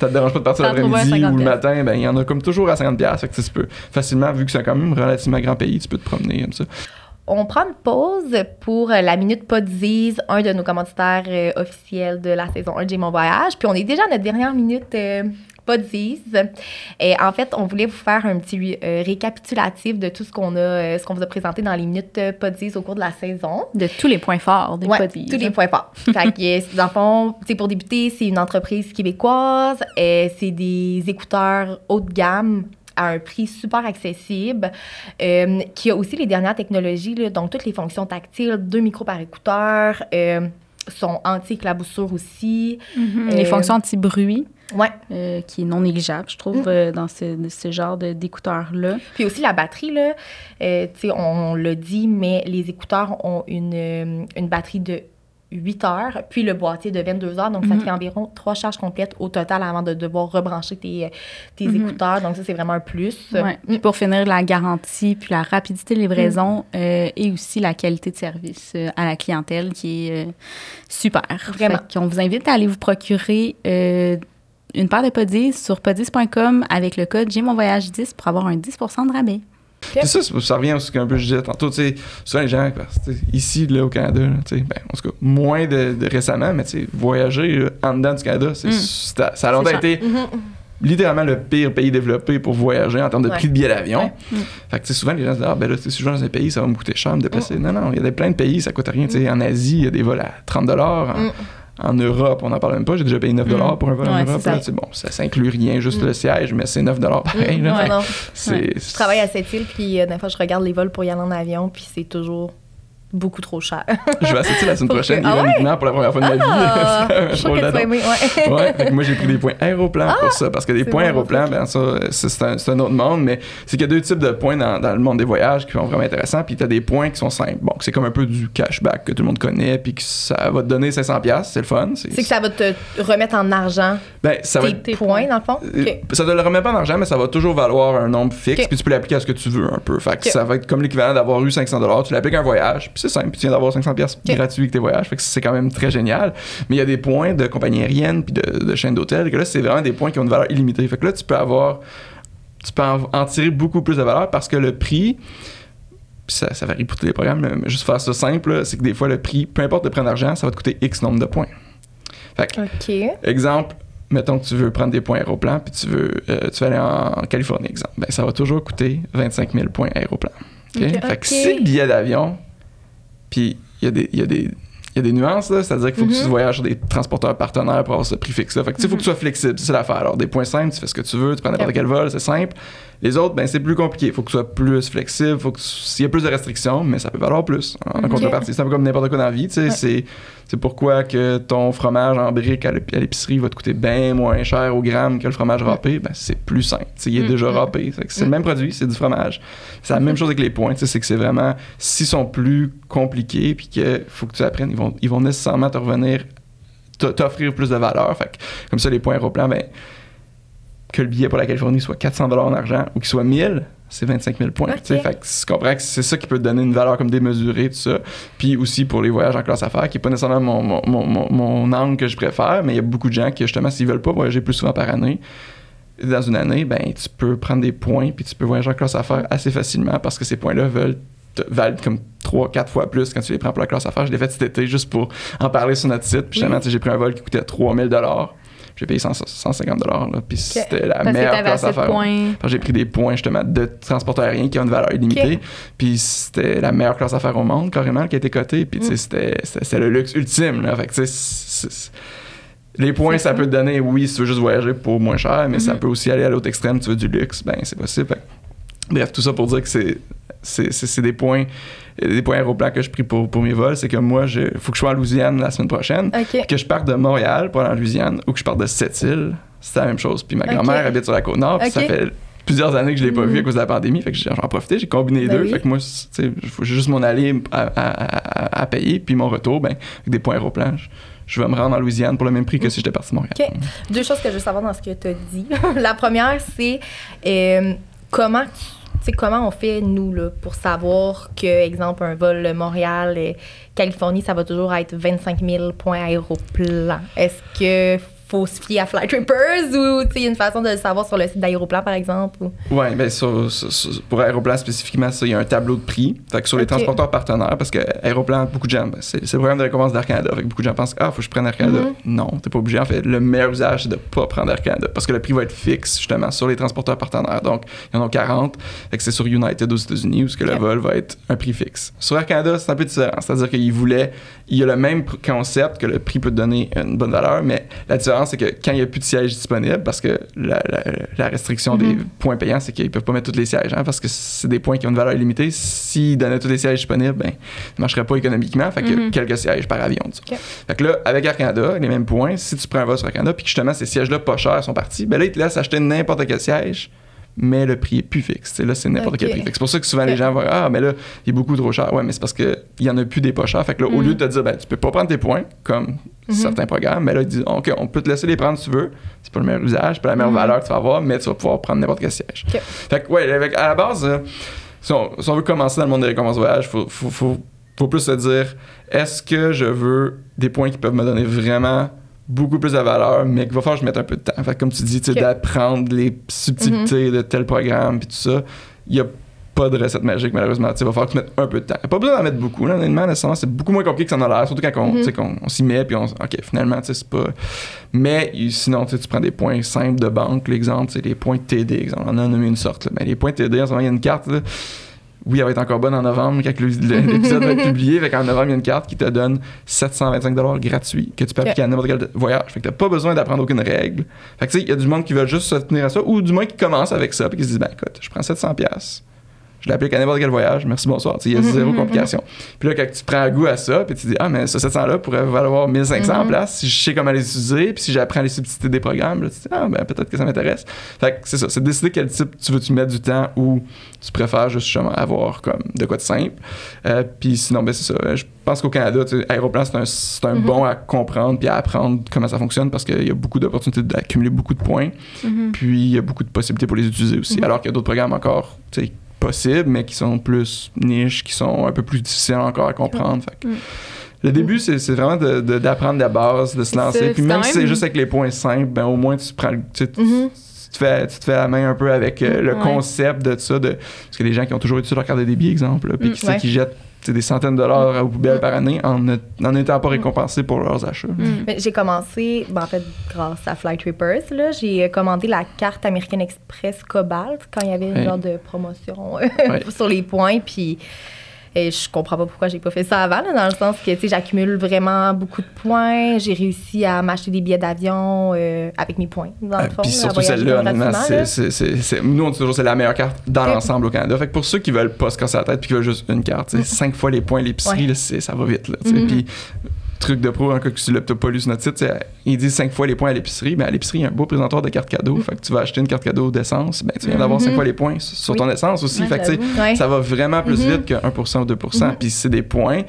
Ça te dérange pas de partir l'après-midi 50 ou le matin, ben il y en a comme toujours à 50 pièces. Fait que tu peux facilement, vu que c'est quand même un relativement grand pays, tu peux te promener comme ça. On prend une pause pour euh, la Minute Poddies, un de nos commanditaires euh, officiels de la saison 1 de J'ai mon voyage. Puis on est déjà à notre dernière minute euh. Et en fait, on voulait vous faire un petit euh, récapitulatif de tout ce qu'on a, ce qu'on vous a présenté dans les minutes Poddies au cours de la saison. De tous les points forts des Ouais, tous les points forts. fait que, dans le fond, pour débuter, c'est une entreprise québécoise. c'est des écouteurs haut de gamme à un prix super accessible, euh, qui a aussi les dernières technologies, là, donc toutes les fonctions tactiles, deux micros par écouteur, euh, sont anti-éclaboussure aussi. Mhm. Euh, Les fonctions anti-bruit, Ouais. euh, qui est non négligeable, je trouve, Mm. euh, dans ce, ce genre d'écouteurs-là. Puis aussi la batterie, là, euh, sais, on, l'a dit, mais les écouteurs ont une, une batterie de 8 heures, puis le boîtier de 22 heures. Donc, ça Mhm. fait environ trois charges complètes au total avant de devoir rebrancher tes, tes Mhm. écouteurs. Donc, ça, c'est vraiment un plus. Ouais. Puis pour finir, la garantie, puis la rapidité de livraison euh, et aussi la qualité de service euh, à la clientèle qui est euh, super. Vraiment. Fait qu'on vous invite à aller vous procurer euh, une paire de poddies sur poddies.com avec le code J'ai mon voyage 10 pour avoir un 10% de rabais. Ça, ça, revient aussi un peu, je disais tantôt, tu sais, souvent les gens, sais, ici, là, au Canada, là, tu sais, ben, en tout cas, moins de, de récemment, mais tu sais, voyager là, en dedans du Canada, c'est, Mm. ça a longtemps été Mhm. littéralement le pire pays développé pour voyager en termes de Ouais. prix de billet d'avion. Ouais. Mm. Fait que, tu sais, souvent, les gens se disent, ah, ben là, si je vais dans un pays, ça va me coûter cher de me déplacer. Non, non, il y a des, plein de pays, ça coûte rien. Tu sais, en Asie, il y a des vols à 30 En, Mm. En Europe, on n'en parle même pas. J'ai déjà payé 9 Mm. pour un vol en Europe. c'est ça. là. Bon, ça, ça inclut rien, juste Mm. le siège, mais c'est 9 pareil. Mhm. là. Ouais, Fait que non. c'est- Je travaille à cette île, puis euh, des fois, je regarde les vols pour y aller en avion, puis c'est toujours beaucoup trop cher. Je vais île la semaine prochaine, que- Ah ouais? ironiquement, pour la première fois de ma vie. Ah, un je suis sûre drôle que tu vas d'annonce. aimer, ouais. Ouais, fait que moi j'ai pris des points aéroplans pour ça, parce que des points bon, aéroplans, ben ça, c'est- un, autre monde, mais c'est qu'il y a deux types de points dans, dans le monde des voyages qui sont vraiment intéressants, puis t'as des points qui sont simples. Bon, c'est comme un peu du cashback que tout le monde connaît, puis que ça va te donner 500$, piastres, c'est le fun. C'est que ça va te remettre en argent ben, ça va tes, être- tes points, dans le fond? euh. Ça te le remet pas en argent, mais ça va toujours valoir un nombre fixe, puis tu peux l'appliquer à ce que tu veux un peu. Fait que ça va être comme l'équivalent d'avoir eu 500$, tu l'appliques à un voyage, puis c'est simple, puis tu viens d'avoir 500$ piastres Ok. gratuits avec tes voyages. Fait que c'est quand même très génial. Mais il y a des points de compagnie aérienne puis de, de chaînes d'hôtels que là, c'est vraiment des points qui ont une valeur illimitée. Fait que là, tu peux avoir. Tu peux en, en tirer beaucoup plus de valeur parce que le prix. Ça, ça varie pour tous les programmes, mais juste faire ça simple, c'est que des fois, le prix, peu importe le prix d'argent, ça va te coûter X nombre de points. Fait que, OK. exemple, mettons que tu veux prendre des points aéroplan, puis tu veux, euh, tu veux aller en Californie, exemple, ben, ça va toujours coûter 25 000 points aéroplan. OK? Ok. Fait que si le billet d'avion, puis il y a des. y a des il y a des nuances, c'est-à-dire qu'il faut que Mhm. tu voyages sur des transporteurs partenaires pour avoir ce prix fixe-là. Fait que, tu sais, il faut que tu sois flexible, c'est l'affaire. Alors, des points simples, tu fais ce que tu veux, tu prends n'importe Ok. quel vol, c'est simple. Les autres, ben, c'est plus compliqué. Il faut que tu sois plus flexible, faut que s'il y a plus de restrictions, mais ça peut valoir plus en Ok. contrepartie. C'est un peu comme n'importe quoi dans la vie, tu sais. Ouais. C'est, c'est pourquoi que ton fromage en brique à l'ép- à l'épicerie va te coûter bien moins cher au gramme que le fromage râpé. Ben, c'est plus sais, il est Mm, déjà mm. râpé. C'est le Mm. même produit, c'est du fromage. C'est la même chose avec les points, c'est que c'est vraiment, s'ils sont plus compliqués, puis qu'il faut que tu apprennes, ils vont, ils vont nécessairement te revenir, t'offrir plus de valeur. Fait que, comme ça, les points aéroplans, ben, que le billet pour la Californie soit 400 en argent ou qu'il soit 1000, c'est 25 000 points. Fait que tu comprends que c'est ça qui peut te donner une valeur comme démesurée, tout ça. Puis aussi pour les voyages en classe affaires, qui n'est pas nécessairement mon, mon, mon, mon- mon angle que je préfère, mais il y a beaucoup de gens qui, justement, s'ils veulent pas voyager plus souvent par année, dans une année, ben, tu peux prendre des points puis tu peux voyager en classe affaires assez facilement parce que ces points-là veulent valent comme 3-4 fois plus quand tu les prends pour la classe affaires. Je l'ai fait cet été juste pour en parler sur notre site. Puis justement, Oui. j'ai pris un vol qui coûtait 3000 J'ai payé 100 150 là, puis c'était la Parce meilleure points. Parce que j'ai pris des points justement de transporteur aérien qui ont une valeur illimitée. Puis c'était la meilleure classe à faire au monde, carrément, qui a été cotée. Puis Mm. c'était- le luxe ultime. Là. Fait que les points, ça ça. peut te donner, oui, si tu veux juste voyager pour moins cher, mais ça Mhm. peut aussi aller à l'autre extrême, tu veux du luxe, ben c'est possible. Fait bref, tout ça pour dire que c'est c'est des points des points aéroplans que je pris pour, pour mes vols c'est que moi il faut que je sois en Louisiane la semaine prochaine que je parte de Montréal pour aller en Louisiane ou que je parte de Sept-Îles, c'est la même chose. Puis ma grand-mère habite sur la côte nord, puis ça fait plusieurs années que je l'ai pas Mhm. vu à cause de la pandémie, fait que j'ai- j'en profité, j'ai combiné les Ben deux, oui. fait que moi, faut juste mon aller à, à- à- à payer, puis mon retour, ben, avec des points aéroplans, je, je vais me rendre en Louisiane pour le même prix que si j'étais parti de Montréal. OK. Deux choses que je veux savoir dans ce que tu as dit. la première, c'est euh, comment, tu sais, comment on fait, nous, là, pour savoir que, exemple, un vol Montréal-Californie, ça va toujours être 25 000 points aéroplan? Est-ce que faut se fier à Flight ou tu sais, il y a une façon de le savoir sur le site d'aéroplan, par exemple? ou- Ouais, ben sur- sur- sur- pour Aéroplan spécifiquement, il y a un tableau de prix. Fait que sur les transporteurs partenaires, parce que Aéroplan, beaucoup de gens, ben, c'est le programme de récompense d'Air Canada. Fait que beaucoup de gens pensent Ah, faut que je prenne Air Canada. Mhm. Non, t'es pas obligé. En fait, le meilleur usage, c'est de pas prendre Air Canada. Parce que le prix va être fixe, justement, sur les transporteurs partenaires. Donc, il y en a 40. Fait que c'est sur United aux États-Unis où ce que le vol va être un prix fixe. Sur Air Canada, c'est un peu différent. C'est-à-dire qu'il voulait, il y a le même concept que le prix peut te donner une bonne valeur, mais la différence, c'est que quand il n'y a plus de sièges disponibles, parce que la, la- la restriction des Mhm. points payants, c'est qu'ils peuvent pas mettre tous les sièges, hein, parce que c'est des points qui ont une valeur illimitée. S'ils donnaient tous les sièges disponibles, ben, ça marcherait pas économiquement. Fait que Mhm. quelques sièges par avion. Fait que là, avec Air Canada, les mêmes points, si tu prends un vol sur Air Canada, puis que justement ces sièges-là pas chers sont partis, ben là, ils te laissent acheter n'importe quel siège, mais le prix est plus fixe. T'sais, là, c'est n'importe quel prix. Fait c'est pour ça que souvent les gens vont Ah, mais là, il est beaucoup trop cher. Ouais, mais c'est parce qu'il y en a plus des pas chers. Fait que là, au Mhm. lieu de te dire, ben, tu peux pas prendre tes points, comme Mhm. certains programmes, mais là, ils disent, OK, on peut te laisser les prendre si tu veux. C'est pas le meilleur usage, pas la meilleure Mhm. valeur que tu vas avoir, mais tu vas pouvoir prendre n'importe quel siège. Ok. Fait que, ouais, avec- à la base, euh, si, on, si on veut commencer dans le monde des récompenses voyage, faut, faut, faut, faut plus se dire est-ce que je veux des points qui peuvent me donner vraiment beaucoup plus de valeur, mais qu'il va falloir que je mette un peu de temps. Fait que comme tu dis, tu sais, Ok. d'apprendre les subtilités de tel programme puis tout ça, il y a pas de recette magique malheureusement. Il va falloir que tu mettes un peu de temps. Pas besoin d'en mettre beaucoup, là, honnêtement, nécessairement, c'est beaucoup moins compliqué que ça en a l'air, surtout quand on, Mhm. on s'y met puis on OK, finalement, tu sais, c'est pas mais sinon, tu prends des points simples de banque, l'exemple, c'est les points TD, exemple. On en a nommé une sorte. là. Mais les points TD, en ce moment, il y a une carte. là. Oui, elle va être encore bonne en novembre quand l'épisode va être publié. Fait qu'en novembre, il y a une carte qui te donne 725 gratuits que tu peux appliquer à n'importe quel voyage. Fait que t'as pas besoin d'apprendre aucune règle. Fait que tu sais, il y a du monde qui veut juste se tenir à ça ou du moins qui commence avec ça puis qui se dit, ben écoute, je prends 700 pièces. Je l'applique à n'importe quel voyage. Merci, bonsoir. Il y a Mhm, zéro mhm, complication. Puis là, quand tu prends goût à ça, puis tu dis, ah, mais ce 700-là pourrait valoir 1500 en place si je sais comment les utiliser, puis si j'apprends les subtilités des programmes, là, tu dis, ah, ben peut-être que ça m'intéresse. Fait que c'est ça, c'est de décider quel type tu veux tu mettre du temps ou tu préfères juste justement avoir comme de quoi de simple. Euh, puis sinon, ben c'est ça. Je pense qu'au Canada, tu sais, Aéroplan, c'est un, c'est un bon à comprendre puis à apprendre comment ça fonctionne parce qu'il y a beaucoup d'opportunités d'accumuler beaucoup de points. Puis il y a beaucoup de possibilités pour les utiliser aussi. Alors qu'il y a d'autres programmes encore tu sais, possibles, mais qui sont plus niches, qui sont un peu plus difficiles encore à comprendre. Fait que Mhm. Le début, c'est c'est vraiment d'apprendre la base, de se lancer. Puis même si c'est juste avec les points simples, ben au moins tu prends tu, Mhm. tu te fais, tu te fais la main un peu avec euh, le Ouais. concept de ça. De, parce que les gens qui ont toujours sur leur carte de débit, exemple, puis Mm, qui, ouais. qui jettent des centaines de dollars aux poubelles par année en n'étant pas récompensés pour leurs achats. Mm. Mais J'ai commencé, ben, en fait, grâce à Flight Trippers, là, j'ai commandé la carte American Express Cobalt quand il y avait une genre de promotion Ouais. sur les points. Puis et je comprends pas pourquoi j'ai pas fait ça avant, là, dans le sens que tu sais, j'accumule vraiment beaucoup de points. J'ai réussi à m'acheter des billets d'avion euh, avec mes points, dans le Euh, fond. Puis surtout celle-là, honnêtement, c'est, c'est, c'est- c'est- nous, on dit toujours c'est la meilleure carte dans l'ensemble au Canada. Fait que pour ceux qui veulent pas se casser la tête puis qui veulent juste une carte, tu sais, cinq fois les points l'épicerie, Ouais. c'est- ça va vite. Là. Mhm. Puis, truc de pro, un cas que tu l'as pas lu sur notre site, ils disent cinq fois les points à l'épicerie. Mais à l'épicerie, il y a un beau présentoir de cartes cadeaux. Fait que tu vas acheter une carte cadeau d'essence, ben, tu viens d'avoir Mhm. cinq fois les points sur ton Oui. essence aussi. Ouais, fait que. Ouais. ça va vraiment plus Mhm. vite que 1% ou 2%. Mhm. Puis c'est des points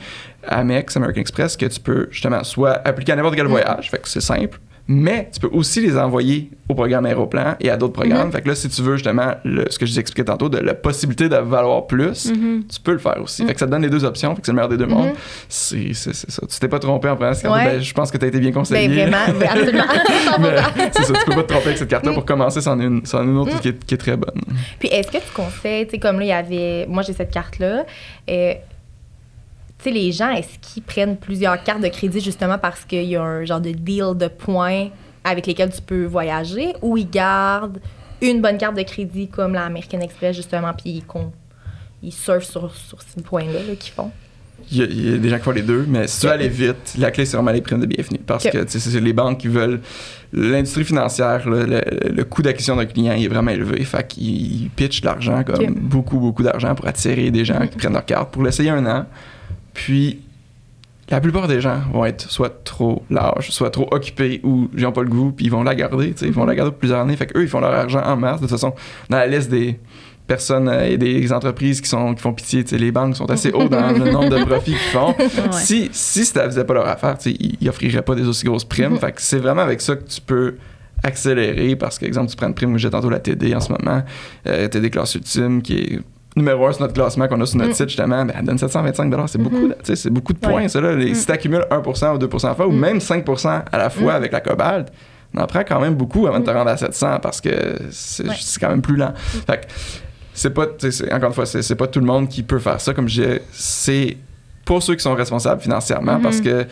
Amex, American Express, que tu peux justement soit appliquer à n'importe quel Mhm. voyage, fait que c'est simple, mais tu peux aussi les envoyer au programme Aéroplan et à d'autres programmes. Mhm. Fait que là, si tu veux justement le- ce que je vous expliquais tantôt, de la possibilité de valoir plus, Mhm. tu peux le faire aussi. Mhm. Fait que ça te donne les deux options, fait que c'est le meilleur des deux mondes. Mhm. C'est c'est- c'est ça. Tu t'es pas trompé en prenant cette carte, Ouais. ben, je pense que tu as été bien conseillé. Ben vraiment, oui, absolument. 100%. Mais c'est ça, tu peux pas te tromper avec cette carte-là. Pour commencer, c'en est une, c'en est une autre Mhm. qui, est, qui est très bonne. Puis est-ce que tu conseilles, tu sais, comme là, il y avait. Moi, j'ai cette carte-là. euh, tu sais, les gens, est-ce qu'ils prennent plusieurs cartes de crédit justement parce qu'il y a un genre de deal de points avec lesquels tu peux voyager ou ils gardent une bonne carte de crédit comme la American Express justement, puis ils, ils surfent sur, sur ces points-là là, qu'ils font? Il y, a, il y a des gens qui font les deux, mais si tu veux aller vite, la clé, c'est vraiment les primes de bienvenue. Parce que c'est les banques qui veulent. L'industrie financière, le, le coût d'acquisition d'un client il est vraiment élevé. Fait qu'ils pitchent de l'argent, comme beaucoup, beaucoup d'argent pour attirer des gens Mhm. qui prennent leur carte pour l'essayer un an. Puis, la plupart des gens vont être soit trop larges, soit trop occupés ou ils n'ont pas le goût, puis ils vont la garder. Ils vont la garder pour plusieurs années. Fait qu'eux, ils font leur argent en masse. De toute façon, dans la liste des personnes euh, et des entreprises qui, sont, qui font pitié, les banques sont assez hauts dans le nombre de profits qu'ils font. Ouais. Si, si ça faisait pas leur affaire, ils, ils offriraient pas des aussi grosses primes. Mhm. Fait que c'est vraiment avec ça que tu peux accélérer parce que, exemple, tu prends une prime, j'ai tantôt la TD en ce moment, euh, TD classe ultime qui est numéro un sur notre classement qu'on a sur notre Mhm. site justement, ben, elle donne 725 c'est Mhm. sais, c'est beaucoup de points Ouais. ça là. Les-. Si tu accumules 1% ou 2% à la fois ou même 5% à la fois avec la cobalt, on en prend quand même beaucoup avant de te Mhm. rendre à 700 parce que c'est Ouais. quand même plus lent. Fait que c'est pas, encore une fois, c'est pas tout le monde qui peut faire ça. Comme je disais, c'est pour ceux qui sont responsables financièrement parce que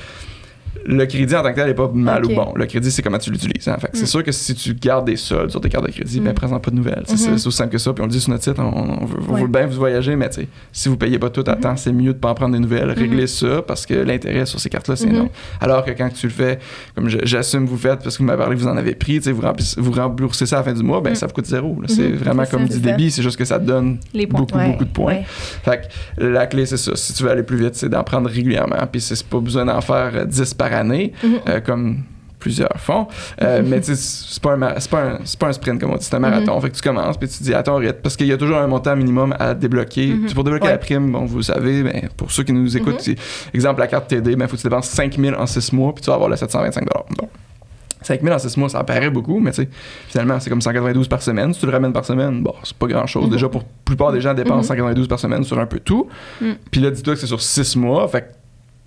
le crédit en tant que tel n'est pas mal ou bon. Le crédit, c'est comment tu l'utilises. hein. Fait que c'est Mm. sûr que si tu gardes des soldes sur tes cartes de crédit, ben Mm. présente pas de nouvelles. C'est- C'est Mhm. c'est aussi simple que ça. Puis on le dit sur notre site, on, on veut, on Ouais. veut bien vous voyager, mais si vous payez pas tout à Mhm. temps, c'est mieux de pas en prendre des nouvelles. Régler Mhm. ça parce que l'intérêt sur ces cartes-là, c'est non. Alors que quand tu le fais, comme je- j'assume vous faites parce que vous m'avez parlé que vous en avez pris, vous, vous remboursez ça à la fin du mois, ben Mhm. ça vous coûte zéro. là. C'est vraiment C'est comme ça, dit c'est ça. débit, c'est juste que ça donne Les points. beaucoup, Ouais, beaucoup de points. ouais. Fait que la clé, c'est ça. Si tu veux aller plus vite, c'est d'en prendre régulièrement. Puis c'est pas besoin d'en faire euh, 10 par année, Mhm. euh, comme plusieurs font. Euh, mais tu sais, c'est pas, un pas, un- c'est pas un sprint comme on dit, c'est un marathon. Mhm. Fait que tu commences, puis tu dis à ton rythme. Parce qu'il y a toujours un montant minimum à débloquer. Mhm. Pour débloquer Ouais. la prime, bon, vous le savez, ben, pour ceux qui nous écoutent, Mhm. exemple, la carte TD, ben, faut que tu dépenses 5000 en 6 mois, puis tu vas avoir le 725 Bon. 5000 en 6 mois, ça paraît beaucoup, mais tu sais, finalement, c'est comme 192 par semaine. Si tu le ramènes par semaine, bon, c'est pas grand chose. Mhm. Déjà, pour la plupart des gens dépensent Mhm. 192 par semaine sur un peu tout. Mhm. Puis là, dis-toi que c'est sur 6 mois. Fait que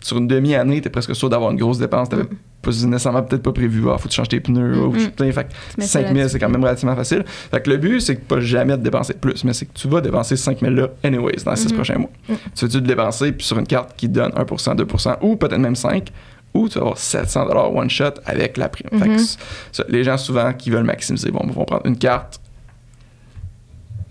sur une demi-année, t'es presque sûr d'avoir une grosse dépense. T'avais pas nécessairement peut-être pas prévu. Ah, faut que tu changes tes pneus. tu- Fait que Tu mets ça 5000, là-dessus. c'est quand même relativement facile. Fait que le but, c'est que pas jamais de dépenser plus, mais c'est que tu vas dépenser 5000 là, anyways, dans les 6 Mhm. prochains mois. Tu veux-tu le dépenser puis sur une carte qui te donne 1%, 2%, ou peut-être même 5 ou tu vas avoir 700 one shot avec la prime. Fait que Mhm. c- ça, les gens souvent qui veulent maximiser, bon, vont prendre une carte.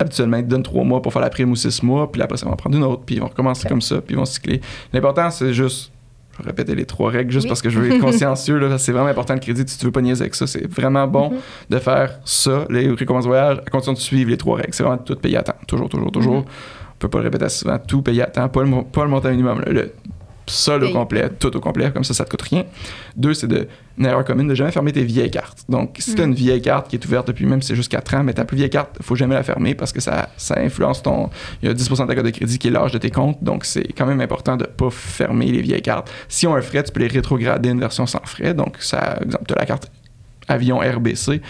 Habituellement, ils te donnent 3 mois pour faire la prime ou 6 mois, puis après, ça, vont prendre une autre, puis ils vont recommencer comme ça, puis ils vont cycler. L'important, c'est juste. Je vais répéter les trois règles juste Oui. parce que je veux être consciencieux. là, c'est vraiment important le crédit si tu veux pas niaiser avec ça. C'est vraiment bon Mhm. de faire ça, les récompenses voyage, à condition de suivre les trois règles. C'est vraiment tout payer à temps. Toujours, toujours, toujours. Mhm. On peut pas le répéter assez souvent. Tout payer à temps, pas le, mo- pas le montant minimum. là, le sol au complet, tout au complet, comme ça, ça te coûte rien. Deux, c'est de, une erreur commune de jamais fermer tes vieilles cartes. Donc, si tu as une vieille carte qui est ouverte depuis même si c'est juste 4 ans, mais ta plus vieille carte, faut jamais la fermer parce que ça, ça influence ton. Il y a 10% de ta carte de crédit qui est l'âge de tes comptes. Donc, c'est quand même important de pas fermer les vieilles cartes. Si on a un frais, tu peux les rétrograder une version sans frais. Donc, ça, exemple, tu as la carte avion RBC,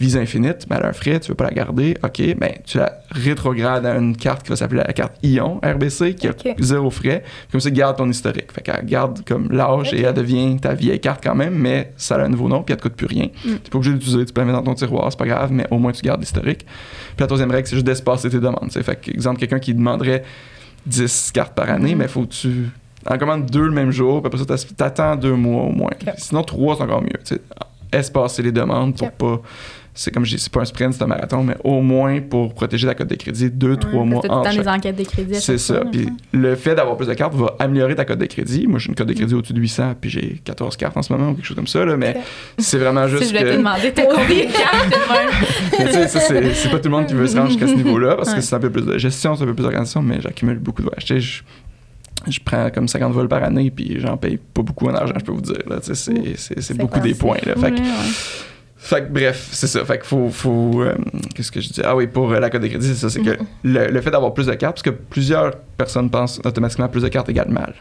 Visa Infinite, ben elle a un frais, tu veux pas la garder, ok, ben tu la rétrogrades à une carte qui va s'appeler la carte Ion RBC, qui a zéro frais, comme ça, garde ton historique. Fait qu'elle garde comme l'âge et elle devient ta vieille carte quand même, mais ça a un nouveau nom, puis elle te coûte plus rien. Mm. T'es pas obligé d'utiliser, tu peux la mettre dans ton tiroir, c'est pas grave, mais au moins tu gardes l'historique. Puis la troisième règle, c'est juste d'espacer tes demandes. tu. Fait que, exemple, quelqu'un qui demanderait 10 cartes par année, mais faut que tu en commandes deux le même jour, puis après ça, t'attends deux mois au moins. Sinon, trois, c'est encore mieux. tu. Espacer les demandes pour pas. C'est comme je dis, c'est pas un sprint, c'est un marathon, mais au moins pour protéger la cote de crédit, deux, trois mois temps chaque enquêtes de crédit. c'est ça. Puis le fait d'avoir plus de cartes va améliorer ta cote de crédit. Moi, j'ai une cote de crédit au-dessus de 800, puis j'ai 14 cartes en ce moment ou quelque chose comme ça. Là, mais c'est vraiment Si juste je voulais te que. demander, t'as combien de cartes c'est pas tout le monde qui veut se rendre jusqu'à ce niveau-là parce que c'est un peu plus de gestion, c'est un peu plus d'organisation, mais j'accumule beaucoup de voyages. Je, je prends comme 50 vols par année, puis j'en paye pas beaucoup en argent, je peux vous dire. C'est beaucoup des points. Là. Fait que- ouais. Fait que bref, c'est ça. Fait que faut. faut euh, Qu'est-ce que je dis? Ah oui, pour euh, la cote de crédit, c'est ça. C'est que le, le fait d'avoir plus de cartes, parce que plusieurs personnes pensent automatiquement plus de cartes égale mal.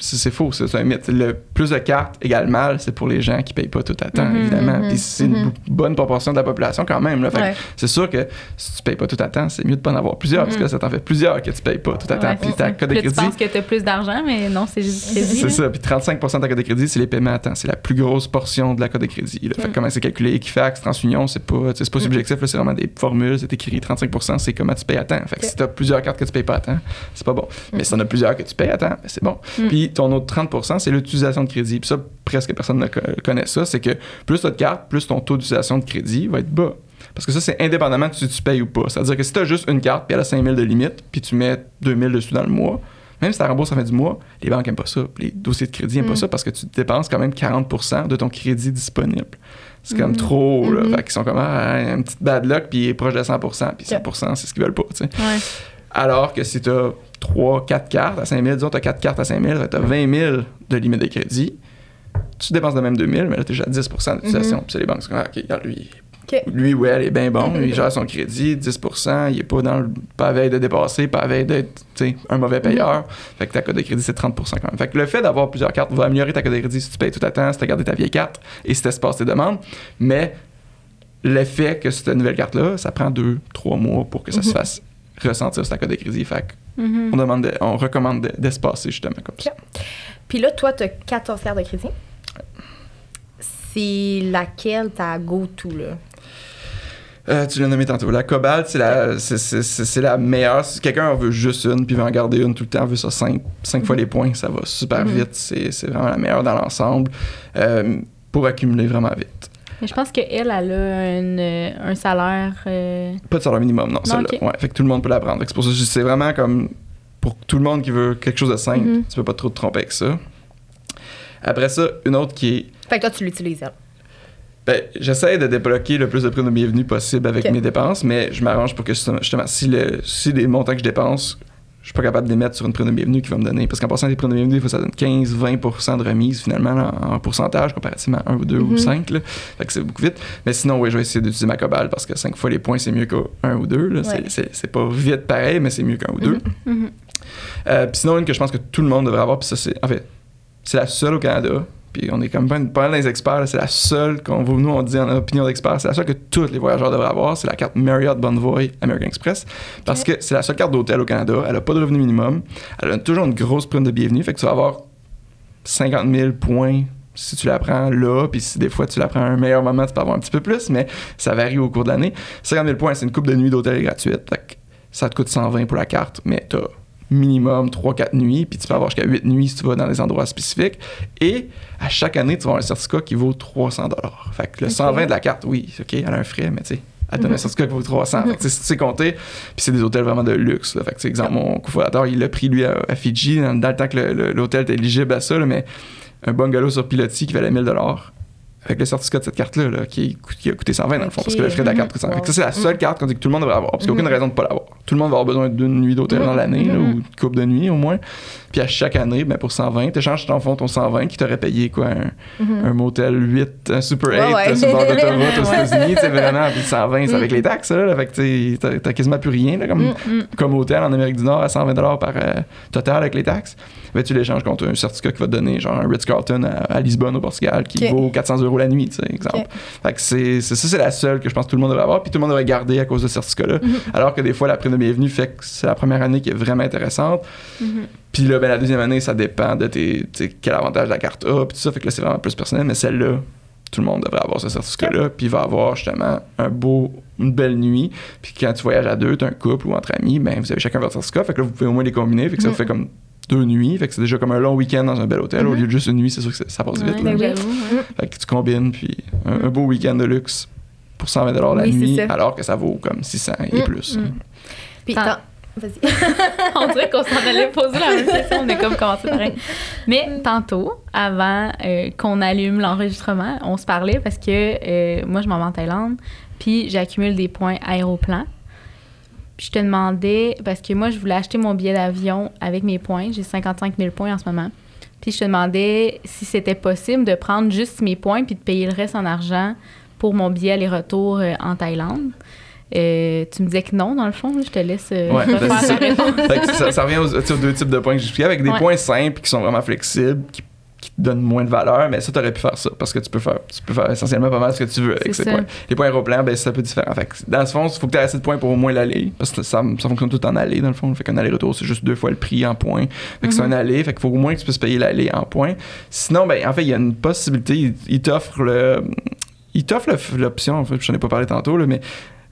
C'est- faux, c'est un mythe. Le plus de cartes égale mal, c'est pour les gens qui payent pas tout à temps, Mhm, évidemment. mhm, Puis c'est une mhm. bo- bonne proportion de la population quand même. Ouais. c'est sûr que si tu payes pas tout à temps, c'est mieux de pas en avoir plusieurs, parce que ça t'en fait plusieurs que tu payes pas tout à temps. Puis ta cote de là, tu crédit. penses que t'as plus d'argent, mais non, c'est juste crédit. C'est ça. Puis 35% de ta cote de crédit, c'est les paiements à temps. C'est la plus grosse portion de la cote de crédit. là. Fait que comment c'est calculé, Equifax, TransUnion, c'est pas, tu pas subjectif, là, c'est vraiment des formules, c'est écrit 35% c'est comment tu payes à temps. Fait que si t'as plusieurs cartes que tu payes pas à temps, c'est pas bon. Mais si t'en as plusieurs que tu payes à temps, ben, c'est bon. Mm. Puis ton autre 30% c'est l'utilisation de crédit. Puis ça, presque personne ne co- connaît ça. C'est que plus t'as de cartes, plus ton taux d'utilisation de crédit va être bas. Parce que ça, c'est indépendamment de si tu payes ou pas. C'est-à-dire que si tu as juste une carte, puis elle a 5000 de limite, puis tu mets 2000 dessus dans le mois, même si tu rembourses la fin du mois, les banques n'aiment pas ça. Les dossiers de crédit n'aiment pas Mm. ça parce que tu dépenses quand même 40% de ton crédit disponible. C'est comme Mm. trop, là. Mhm. Fait qu'ils sont comme, ah, une petite bad luck, puis proche de 100 puis 100% c'est ce qu'ils veulent pas, tu sais. Ouais. Alors que si tu as 3, 4 cartes à 5 000, disons, tu as 4 cartes à 5 000, tu as 20 000 de limite de crédit, tu dépenses de même 2 000, mais là, tu es déjà à 10% d'utilisation. Puis c'est les banques sont comme, ah, OK, regarde, lui, OK. lui ou elle est bien bon, il gère son crédit, 10% il est pas dans le, pas à veille de dépasser, pas à veille d'être tu sais, un mauvais payeur. Fait que ta cote de crédit, c'est 30% quand même. Fait que le fait d'avoir plusieurs cartes va améliorer ta cote de crédit si tu payes tout à temps, si tu as gardé ta vieille carte et si tu espaces tes demandes. Mais l'effet que cette nouvelle carte-là, ça prend 2-3 mois pour que ça se Mhm. fasse ressentir sur ta cote de crédit. Fait que Mhm. on, demande de- on recommande de- d'espacer justement comme ça. Puis là, toi, tu as 14 cartes de crédit. C'est laquelle ta go-to, là? Euh, tu l'as nommé tantôt. La Cobalt, c'est la, c'est, la meilleure. Si quelqu'un en veut juste une, puis veut en garder une tout le temps, veut ça 5, fois les points, ça va super Mhm. vite. C'est, c'est vraiment la meilleure dans l'ensemble euh, pour accumuler vraiment vite. Mais je pense qu'elle, elle a une- euh, un salaire. euh, Pas de salaire minimum, non, celle-là. Ouais, fait que tout le monde peut la prendre. C'est pour ça c'est vraiment comme pour tout le monde qui veut quelque chose de simple, Mhm. tu peux pas trop te tromper avec ça. Après ça, une autre qui est Fait que toi, tu l'utilises, elle. Ben, j'essaie de débloquer le plus de prix de bienvenue possible avec mes dépenses, mais je m'arrange pour que justement, si, le, si les montants que je dépense, suis pas capable de les mettre sur une prime de bienvenue qui va me donner. Parce qu'en passant, les primes de bienvenue, il faut que ça donne 15-20% de remise finalement en, pourcentage comparativement à 1 ou 2 ou Mhm. 5. Là. Fait que c'est beaucoup vite. Mais sinon, oui, je vais essayer d'utiliser ma cobalt parce que 5 fois les points, c'est mieux qu'un ou deux. C'est- Ouais. C'est c'est pas vite pareil, mais c'est mieux qu'un ou deux. mhm. Euh, puis sinon, une que je pense que tout le monde devrait avoir, puis ça, c'est. En fait, c'est la seule au Canada. Puis on est comme pas, pas les experts, c'est la seule qu'on nous, on dit en opinion d'experts, c'est la seule que tous les voyageurs devraient avoir, c'est la carte Marriott Bonvoy American Express. Parce que c'est la seule carte d'hôtel au Canada, elle a pas de revenu minimum, elle a toujours une grosse prime de bienvenue, fait que tu vas avoir 50 000 points si tu la prends là, puis si des fois tu la prends à un meilleur moment, tu peux avoir un petit peu plus, mais ça varie au cours de l'année. 50 000 points, c'est une coupe de nuit d'hôtel gratuite. Fait que ça te coûte 120 pour la carte, mais tu minimum 3-4 nuits, puis tu peux avoir jusqu'à 8 nuits si tu vas dans des endroits spécifiques. Et à chaque année, tu vas avoir un certificat qui vaut 300 Fait que le Ok. 120 de la carte, oui, OK, elle a un frais, mais tu sais, elle donne un Mhm. certificat qui vaut 300. Fait que, tu sais, si tu sais compter, puis c'est des hôtels vraiment de luxe. Là. Fait que, exemple, mon cofondateur, il l'a pris, lui, à, à Fidji, dans, dans le temps que l'hôtel était éligible à ça, là, mais un bungalow sur pilotis qui valait 1000 avec le certificat de cette carte-là, là, qui, a coûté 120 dans le fond, parce que le frais de la carte Mhm. coûte 120. Fait que ça, Wow. c'est la seule carte qu'on dit que tout le monde devrait avoir, parce qu'il n'y a aucune Mhm. raison de ne pas l'avoir. Tout le monde va avoir besoin d'une nuit d'hôtel dans Mhm. l'année, Mhm. ou une coupe de nuit au moins. Puis à chaque année, ben, pour 120, tu échanges ton fond ton 120 qui t'aurait payé quoi, un, Mhm. un motel 8, un Super 8 Ouais, ouais. sur le bord d'autoroute aux. États-Unis, tu sais, vraiment, puis 120, c'est avec les taxes, là, là, fait que t'as- quasiment plus rien, là, comme, Mm. Mm. comme hôtel en Amérique du Nord à 120 par euh, total avec les taxes. Ben, tu l'échanges contre un certificat qui va te donner, genre un Ritz-Carlton à, à Lisbonne, au Portugal, qui vaut 400 euros la nuit, tu sais, exemple. Fait que c'est, c'est- ça, c'est la seule que je pense que tout le monde devrait avoir, puis tout le monde devrait garder à cause de ce certificat-là. Mhm. Alors que des fois, la prime de bienvenue fait que c'est la première année qui est vraiment intéressante. Mhm. Puis là, ben, la deuxième année, ça dépend de tes, quel avantage la carte a, puis tout ça. Fait que là, c'est vraiment plus personnel, mais celle-là, tout le monde devrait avoir ce certificat-là, puis il va avoir justement un beau, une belle nuit. Puis quand tu voyages à deux, t'es un couple ou entre amis, ben vous avez chacun votre certificat, fait que là vous pouvez au moins les combiner, fait que ça Mm. vous fait comme deux nuits, fait que c'est déjà comme un long week-end dans un bel hôtel, au Mhm. lieu de juste une nuit, c'est sûr que ça- passe vite. Ouais, là. Ben oui. j'avoue, hein. Fait que tu combines, puis un, un beau week-end de luxe pour 120 la Oui, nuit, alors que ça vaut comme 600 et Mm, plus. mm. Puis, On dirait qu'on s'en allait poser la même question. On est comme commencé pareil. Mais tantôt, avant euh, qu'on allume l'enregistrement, on se parlait parce que euh, moi, je m'en vais en Thaïlande, puis j'accumule des points aéroplan. Je te demandais, parce que moi, je voulais acheter mon billet d'avion avec mes points. J'ai 55 000 points en ce moment. Puis je te demandais si c'était possible de prendre juste mes points puis de payer le reste en argent pour mon billet aller-retour euh, en Thaïlande. Euh, tu me disais que non, dans le fond. Je te laisse euh, Ouais, ben, ça. réponse. Fait que ça, ça revient aux, tu deux types de points que j'expliquais, avec des Ouais. points simples qui sont vraiment flexibles, qui, qui te donnent moins de valeur, mais ça, t'aurais pu faire ça, parce que tu peux faire, tu peux faire essentiellement pas mal ce que tu veux avec ces ça. points. Les points aéroplans, ben, c'est un peu différent. Fait que dans ce fond, il faut que tu aies assez de points pour au moins l'aller, parce que ça, ça fonctionne tout en aller, dans le fond. Fait qu'un aller-retour, c'est juste deux fois le prix en points. Fait que c'est Mhm. un aller, fait qu'il faut au moins que tu puisses payer l'aller en points. Sinon, ben, en fait, il y a une possibilité, il, il t'offre le. Il t'offre l'option, en fait, je n'en ai pas parlé tantôt, là, mais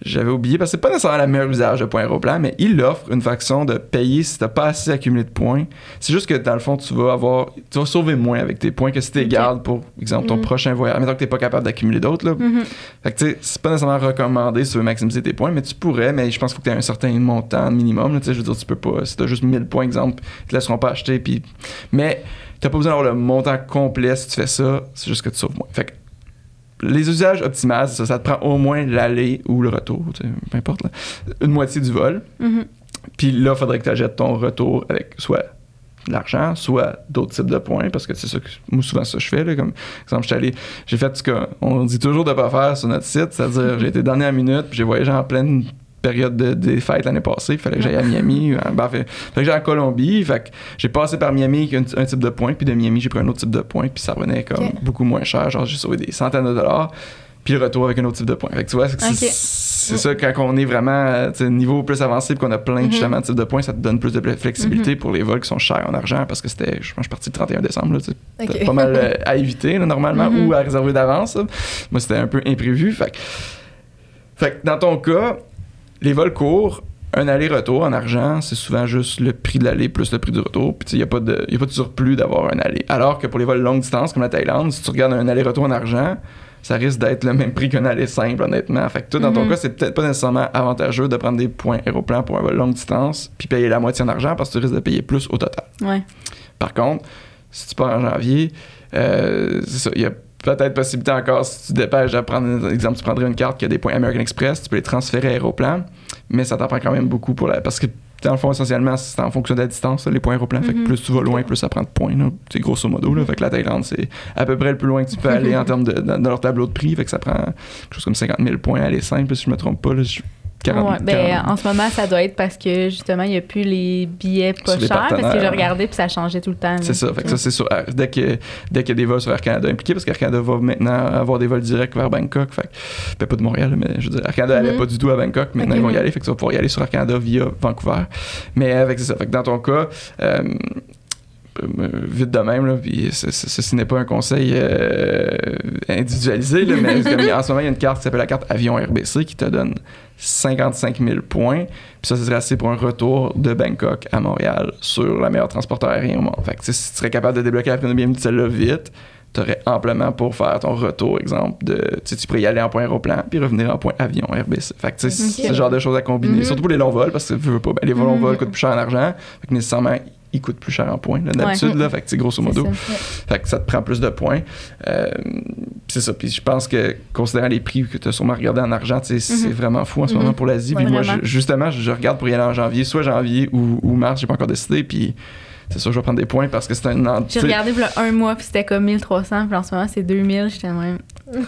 j'avais oublié parce que c'est pas nécessairement le meilleur usage de points aéroplan, mais il offre une façon de payer si t'as pas assez accumulé de points. C'est juste que dans le fond, tu vas avoir, tu vas sauver moins avec tes points que si tu les gardes pour exemple ton Mhm. prochain voyage. Mettons que t'es pas capable d'accumuler d'autres là. Mhm. Fait que tu sais, c'est pas nécessairement recommandé si tu veux maximiser tes points, mais tu pourrais, mais je pense qu'il faut que tu aies un certain montant minimum. là, Tu sais, je veux dire, tu peux pas, si tu as juste 1000 points, exemple, ils te laisseront pas acheter. Puis... Mais tu pas besoin d'avoir le montant complet si tu fais ça, c'est juste que tu sauves moins. Fait que les usages optimales, ça, ça te prend au moins l'aller ou le retour, peu importe, là, une moitié du vol. Mhm. Puis là, il faudrait que tu achètes ton retour avec soit de l'argent, soit d'autres types de points, parce que c'est ça que moi, souvent, ça je fais. Là, comme exemple, j'étais allé, j'ai fait ce qu'on dit toujours de pas faire sur notre site, c'est-à-dire j'ai été dernière minute, puis j'ai voyagé en pleine période de, des fêtes l'année passée, il fallait que j'aille à Miami, euh, ben, fait, fait que j'allais en Colombie, fait que j'ai passé par Miami avec un, un type de point, puis de Miami j'ai pris un autre type de point, puis ça revenait comme beaucoup moins cher, genre j'ai sauvé des centaines de dollars, puis le retour avec un autre type de point. Fait que tu vois, c'est, ça quand on est vraiment euh, niveau plus avancé, puis qu'on a plein Mhm. justement de types de points, ça te donne plus de flexibilité pour les vols qui sont chers en argent, parce que c'était, je pense, je suis parti le 31 décembre, là, pas mal euh, à éviter là, normalement Mhm. ou à réserver d'avance. Moi, c'était un peu imprévu. Fait que, fait que dans ton cas, les vols courts, un aller-retour en argent, c'est souvent juste le prix de l'aller plus le prix du retour. Puis il n'y a, pas de- y a pas de surplus d'avoir un aller. Alors que pour les vols longue distance comme la Thaïlande, si tu regardes un aller-retour en argent, ça risque d'être le même prix qu'un aller simple, honnêtement. Fait que toi, dans ton Mhm. cas, c'est peut-être pas nécessairement avantageux de prendre des points aéroplans pour un vol longue distance puis payer la moitié en argent parce que tu risques de payer plus au total. Ouais. Par contre, si tu pars en janvier, euh, c'est ça, il y a peut-être possibilité encore, si tu te dépêches de prendre, exemple, tu prendrais une carte qui a des points American Express, tu peux les transférer à Aéroplan, mais ça t'en prend quand même beaucoup pour la... Parce que dans le fond, essentiellement, c'est en fonction de la distance, là, les points aéroplans. Fait que Mhm. plus tu vas loin, plus ça prend de points. C'est grosso modo. Là. Fait que la Thaïlande, c'est à peu près le plus loin que tu peux aller en termes de, dans, dans leur tableau de prix. Fait que ça prend quelque chose comme 50 000 points à aller simple, si je me trompe pas. Là, je- 40, Ouais, ben, 40. en ce moment, ça doit être parce que justement, il n'y a plus les billets pas les chers. Parce que j'ai regardé puis ça changeait tout le temps. C'est ça. Fait que ça, c'est sûr. Dès que- dès qu'il y a des vols sur Air Canada impliqués, parce qu'Air Canada va maintenant avoir des vols directs vers Bangkok. Fait que, ben, pas de Montréal, mais je veux dire, Air Canada n'allait pas du tout à Bangkok. Maintenant, ils vont y aller. Fait que tu vas pouvoir y aller sur Air Canada via Vancouver. Mais avec c'est ça. Fait que dans ton cas, euh, euh, vite de même, là, puis ce- ce- ceci n'est pas un conseil euh, individualisé, là, mais comme en ce moment, il y a une carte qui s'appelle la carte Avion RBC qui te donne 55 000 points. Puis ça, ce serait assez pour un retour de Bangkok à Montréal sur la meilleure transporteur aérien au monde. Fait que si tu serais capable de débloquer la première de celle-là vite, tu aurais amplement pour faire ton retour, exemple, de, tu pourrais y aller en point aéroplan puis revenir en point avion RBC. Fait que c'est ce genre de choses à combiner, Mhm. surtout pour les longs vols, parce que tu veux pas, ben, les longs Mhm. vols coûtent plus cher en argent, fait que nécessairement, ils coûtent plus cher en points, d'habitude, là, fait que c'est grosso modo. ça. Fait que ça te prend plus de points. Euh, c'est ça. Puis je pense que, considérant les prix que tu as sûrement regardé en argent, c'est Mhm. vraiment fou en ce Mhm. moment pour l'Asie. Ouais, puis moi, je- justement, je, je regarde pour y aller en janvier, soit janvier ou, ou mars, j'ai pas encore décidé. Puis c'est sûr, je vais prendre des points parce que c'est un. J'ai regardé pour un mois puis c'était comme 1300 puis en ce moment c'est 2000. J'étais même.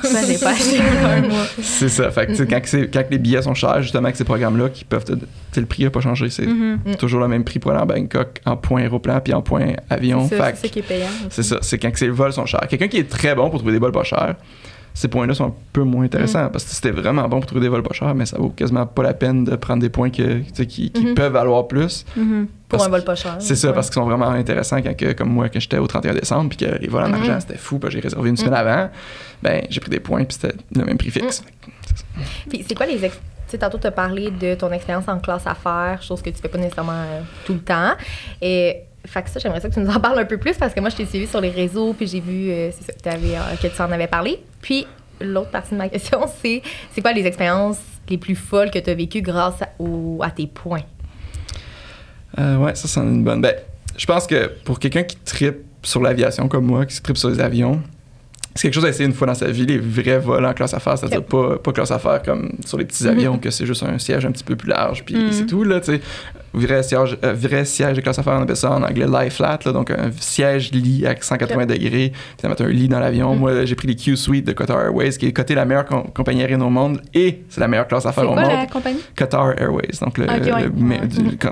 Ça, j'ai pas acheté pour un mois. C'est ça. Fait que, quand, que c'est- quand que les billets sont chers, justement, avec ces programmes-là, qui peuvent te. Le prix n'a pas changé. C'est Mhm. toujours le même prix pour aller en Bangkok, en point aéroplan, puis en point avion. C'est ça, Fait c'est ça qui est payant. C'est ça, c'est quand que ces vols sont chers. Quelqu'un qui est très bon pour trouver des vols pas chers, ces points-là sont un peu moins intéressants Mm. parce que c'était vraiment bon pour trouver des vols pas chers, mais ça vaut quasiment pas la peine de prendre des points que, qui, qui Mhm. peuvent valoir plus. Mhm. Pour un vol pas cher. C'est ça, Ouais. parce qu'ils sont vraiment intéressants quand, que, comme moi, quand j'étais au 31 décembre, puis que les vols en Mhm. argent, c'était fou, puis j'ai réservé une semaine avant, ben j'ai pris des points, puis c'était le même prix fixe. Puis c'est quoi les ex- Tu sais, tantôt, tu as parlé de ton expérience en classe affaires, chose que tu fais pas nécessairement euh, tout le temps. Et fait que ça, j'aimerais ça que tu nous en parles un peu plus parce que moi, je t'ai suivi sur les réseaux, puis j'ai vu euh, ça, que, euh, que tu en avais parlé. Puis l'autre partie de ma question, c'est c'est quoi les expériences les plus folles que tu as vécues grâce à, au- à tes points? Euh, ouais, ça, c'est une bonne. Ben, je pense que pour quelqu'un qui tripe sur l'aviation comme moi, qui tripe sur les avions, c'est quelque chose à essayer une fois dans sa vie, les vrais vols en classe affaires, c'est-à-dire pas, pas classe affaires comme sur les petits avions, que c'est juste un siège un petit peu plus large, puis Mhm. c'est tout, là, tu sais. Vrai siège, euh, vrai siège de classe affaires, on appelle ça en anglais lie flat, là, donc un siège lit à 180 degrés, puis ça met un lit dans l'avion. Mhm. Moi, j'ai pris les Q-Suite de Qatar Airways, qui est coté la meilleure com- compagnie aérienne au monde, et c'est la meilleure classe affaires au quoi monde. la compagnie? Qatar Airways, donc le, ouais.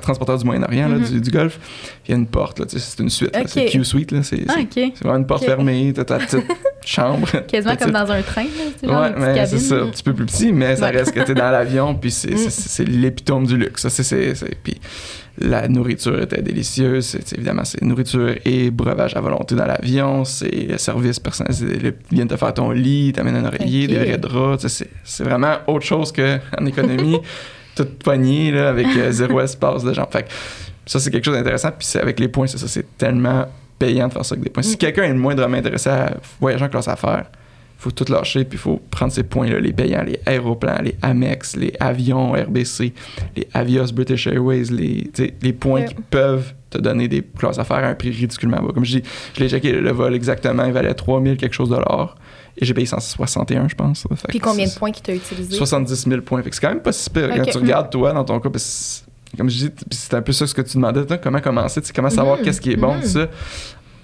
transporteur du Moyen-Orient, Mhm. du, du Golfe. Il y a une porte, c'est une suite. là, Ok. C'est Q-Suite, là, c'est Ah, c'est- vraiment une porte fermée, t'as ta petite chambre. Quasiment comme dans un train, là. C'est genre Ouais, une mais c'est ça, un petit peu plus petit, mais ça reste que t'es dans l'avion, puis c'est l'épitome du luxe. Ça, c'est- Puis la nourriture était délicieuse. C'est évidemment, c'est nourriture et breuvage à volonté dans l'avion. C'est le service personnalisé. le- Ils viennent te faire ton lit, t'amènent un oreiller, des vrais draps. C'est c'est vraiment autre chose qu'en économie, toute poignée, là, avec euh, zéro espace de jambes. Fait que ça, c'est quelque chose d'intéressant. Puis c'est- avec les points, c'est ça, c'est tellement payant de faire ça avec des points. Si Mm. quelqu'un est le moindrement intéressé à voyager en classe affaires, faut tout lâcher, puis il faut prendre ces points-là, les payants, les aéroplans, les Amex, les avions RBC, les Avios British Airways, les, les points qui peuvent te donner des classes affaires à un prix ridiculement bas. Comme je dis, je l'ai checké, le vol exactement, il valait 3000 quelque chose de dollars, et j'ai payé 161, je pense. Puis combien de points que tu as utilisés? 70 000 points. Fait que c'est quand même pas si pire. Quand tu regardes, toi, dans ton cas, comme je dis, c'est un peu ça ce que tu demandais, comment commencer, comment savoir Mhm, qu'est-ce qui est bon, tout ça.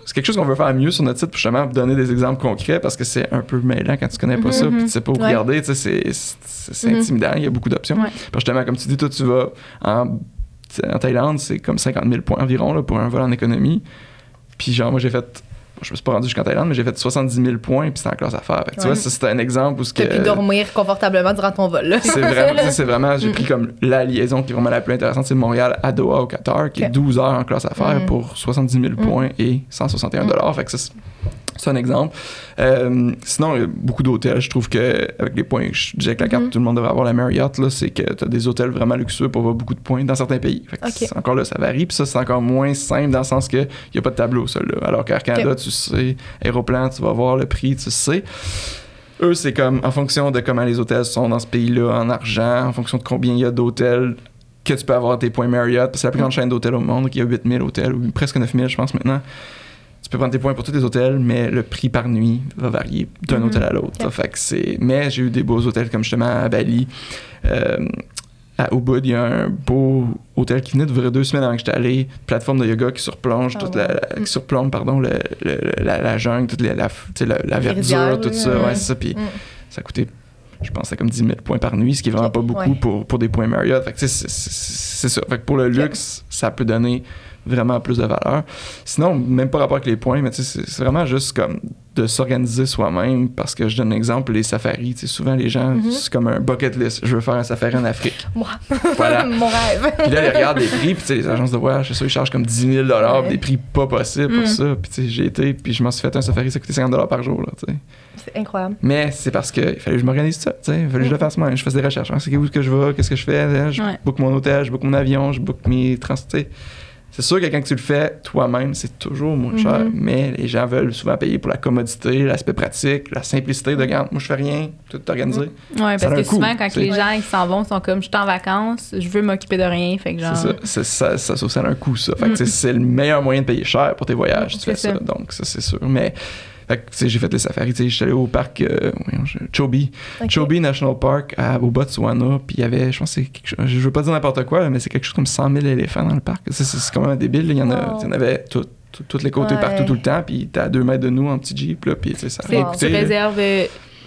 C'est quelque chose qu'on veut faire mieux sur notre site pour justement donner des exemples concrets parce que c'est un peu mêlant quand tu connais pas ça Mhm. puis tu sais pas où Ouais. regarder, c'est- c'est c'est Mhm. intimidant, il y a beaucoup d'options. Ouais. Justement, comme tu dis, toi, tu vas en, en Thaïlande, c'est comme 50 000 points environ là, pour un vol en économie. Puis genre, moi, j'ai fait, je me suis pas rendu jusqu'en Thaïlande, mais j'ai fait 70 000 points puis c'était en classe. Fait que tu vois, c'est un exemple où ce Tu que... as pu dormir confortablement durant ton vol. C'est vraiment, c'est vraiment, j'ai Mm. pris comme la liaison qui est vraiment la plus intéressante, c'est Montréal à Doha au Qatar, qui est Ok. 12 heures en classe affaires Mm. pour 70 000 points et 161 dollars. Fait que ça, c'est- un exemple. Euh, sinon, il y a beaucoup d'hôtels. Je trouve que avec les points, je disais que la carte, Mhm. tout le monde devrait avoir la Marriott, là, c'est que tu as des hôtels vraiment luxueux pour avoir beaucoup de points dans certains pays. Fait que encore là, ça varie. Puis ça, c'est encore moins simple dans le sens que il n'y a pas de tableau, ça. Là. Alors qu'Air Canada, tu sais, Aéroplan, tu vas voir le prix, tu sais. Eux, c'est comme en fonction de comment les hôtels sont dans ce pays-là, en argent, en fonction de combien il y a d'hôtels que tu peux avoir tes points Marriott. C'est la plus grande chaîne d'hôtels au monde, qui a 8000 hôtels, ou presque 9000, je pense, maintenant. Tu peux prendre tes points pour tous les hôtels, mais le prix par nuit va varier d'un Mhm. hôtel à l'autre. Ok. Fait que c'est... Mais j'ai eu des beaux hôtels, comme justement à Bali. Euh, à Ubud, il y a un beau hôtel qui venait d'ouvrir deux semaines avant que j'étais allé. Plateforme de yoga qui surplonge, Ah toute ouais. la, la- Mm. qui surplombe, pardon, le- le- la, la jungle, toute la, la, verdure, tout ça. ouais. Ça. Puis Mm. ça coûté, je pense, c'est comme 10 000 points par nuit, ce qui est vraiment pas beaucoup ouais. pour, pour des points Marriott. Fait que, c'est ça. Fait que pour le luxe, ça peut donner vraiment plus de valeur. Sinon, même pas rapport avec les points, mais c'est vraiment juste comme de s'organiser soi-même parce que je donne un exemple, les safaris, souvent les gens, Mhm. c'est comme un bucket list. Je veux faire un safari en Afrique. Moi, Voilà. mon rêve. Puis là, ils regardent les prix, puis les agences de voyage, c'est ça, ils chargent comme 10 000 Ouais. des prix pas possibles pour Mm. ça. Puis j'ai été, puis je m'en suis fait un safari, ça coûtait 50 par jour. C'est incroyable. Mais c'est parce qu'il fallait que je m'organise ça, tu sais. Il fallait que je le fasse moi. Je fasse des recherches. Ah, C'est où que je vais, qu'est-ce que je fais, je Ouais. book mon hôtel, je book mon avion, je book mes trans. C'est sûr que quand tu le fais toi-même, c'est toujours moins cher, Mhm. mais les gens veulent souvent payer pour la commodité, l'aspect pratique, la simplicité de regarde, moi je fais rien, tout est organisé. Ça parce que coût, souvent, quand les gens s'en vont, ils sont comme je suis en vacances, je veux m'occuper de rien. Fait que genre. C'est ça, ça, ça, ça, ça a un coût, ça. Fait Mm. c'est le meilleur moyen de payer cher pour tes voyages, tu fais ça. ça. Donc, ça, c'est sûr. Mais, fait j'ai fait les safaris, sais, j'étais allé au parc, euh, je-. Chobe National Park à, au Botswana, puis il y avait, je pense, je veux pas dire n'importe quoi, mais c'est quelque chose comme 100 000 éléphants dans le parc. C'est, quand même débile, il y en, a, Wow. il y en avait tout, tout- tous les côtés Ouais. partout tout le temps, puis t'es à deux mètres de nous en petit jeep, là, puis ça. Tu réserves euh,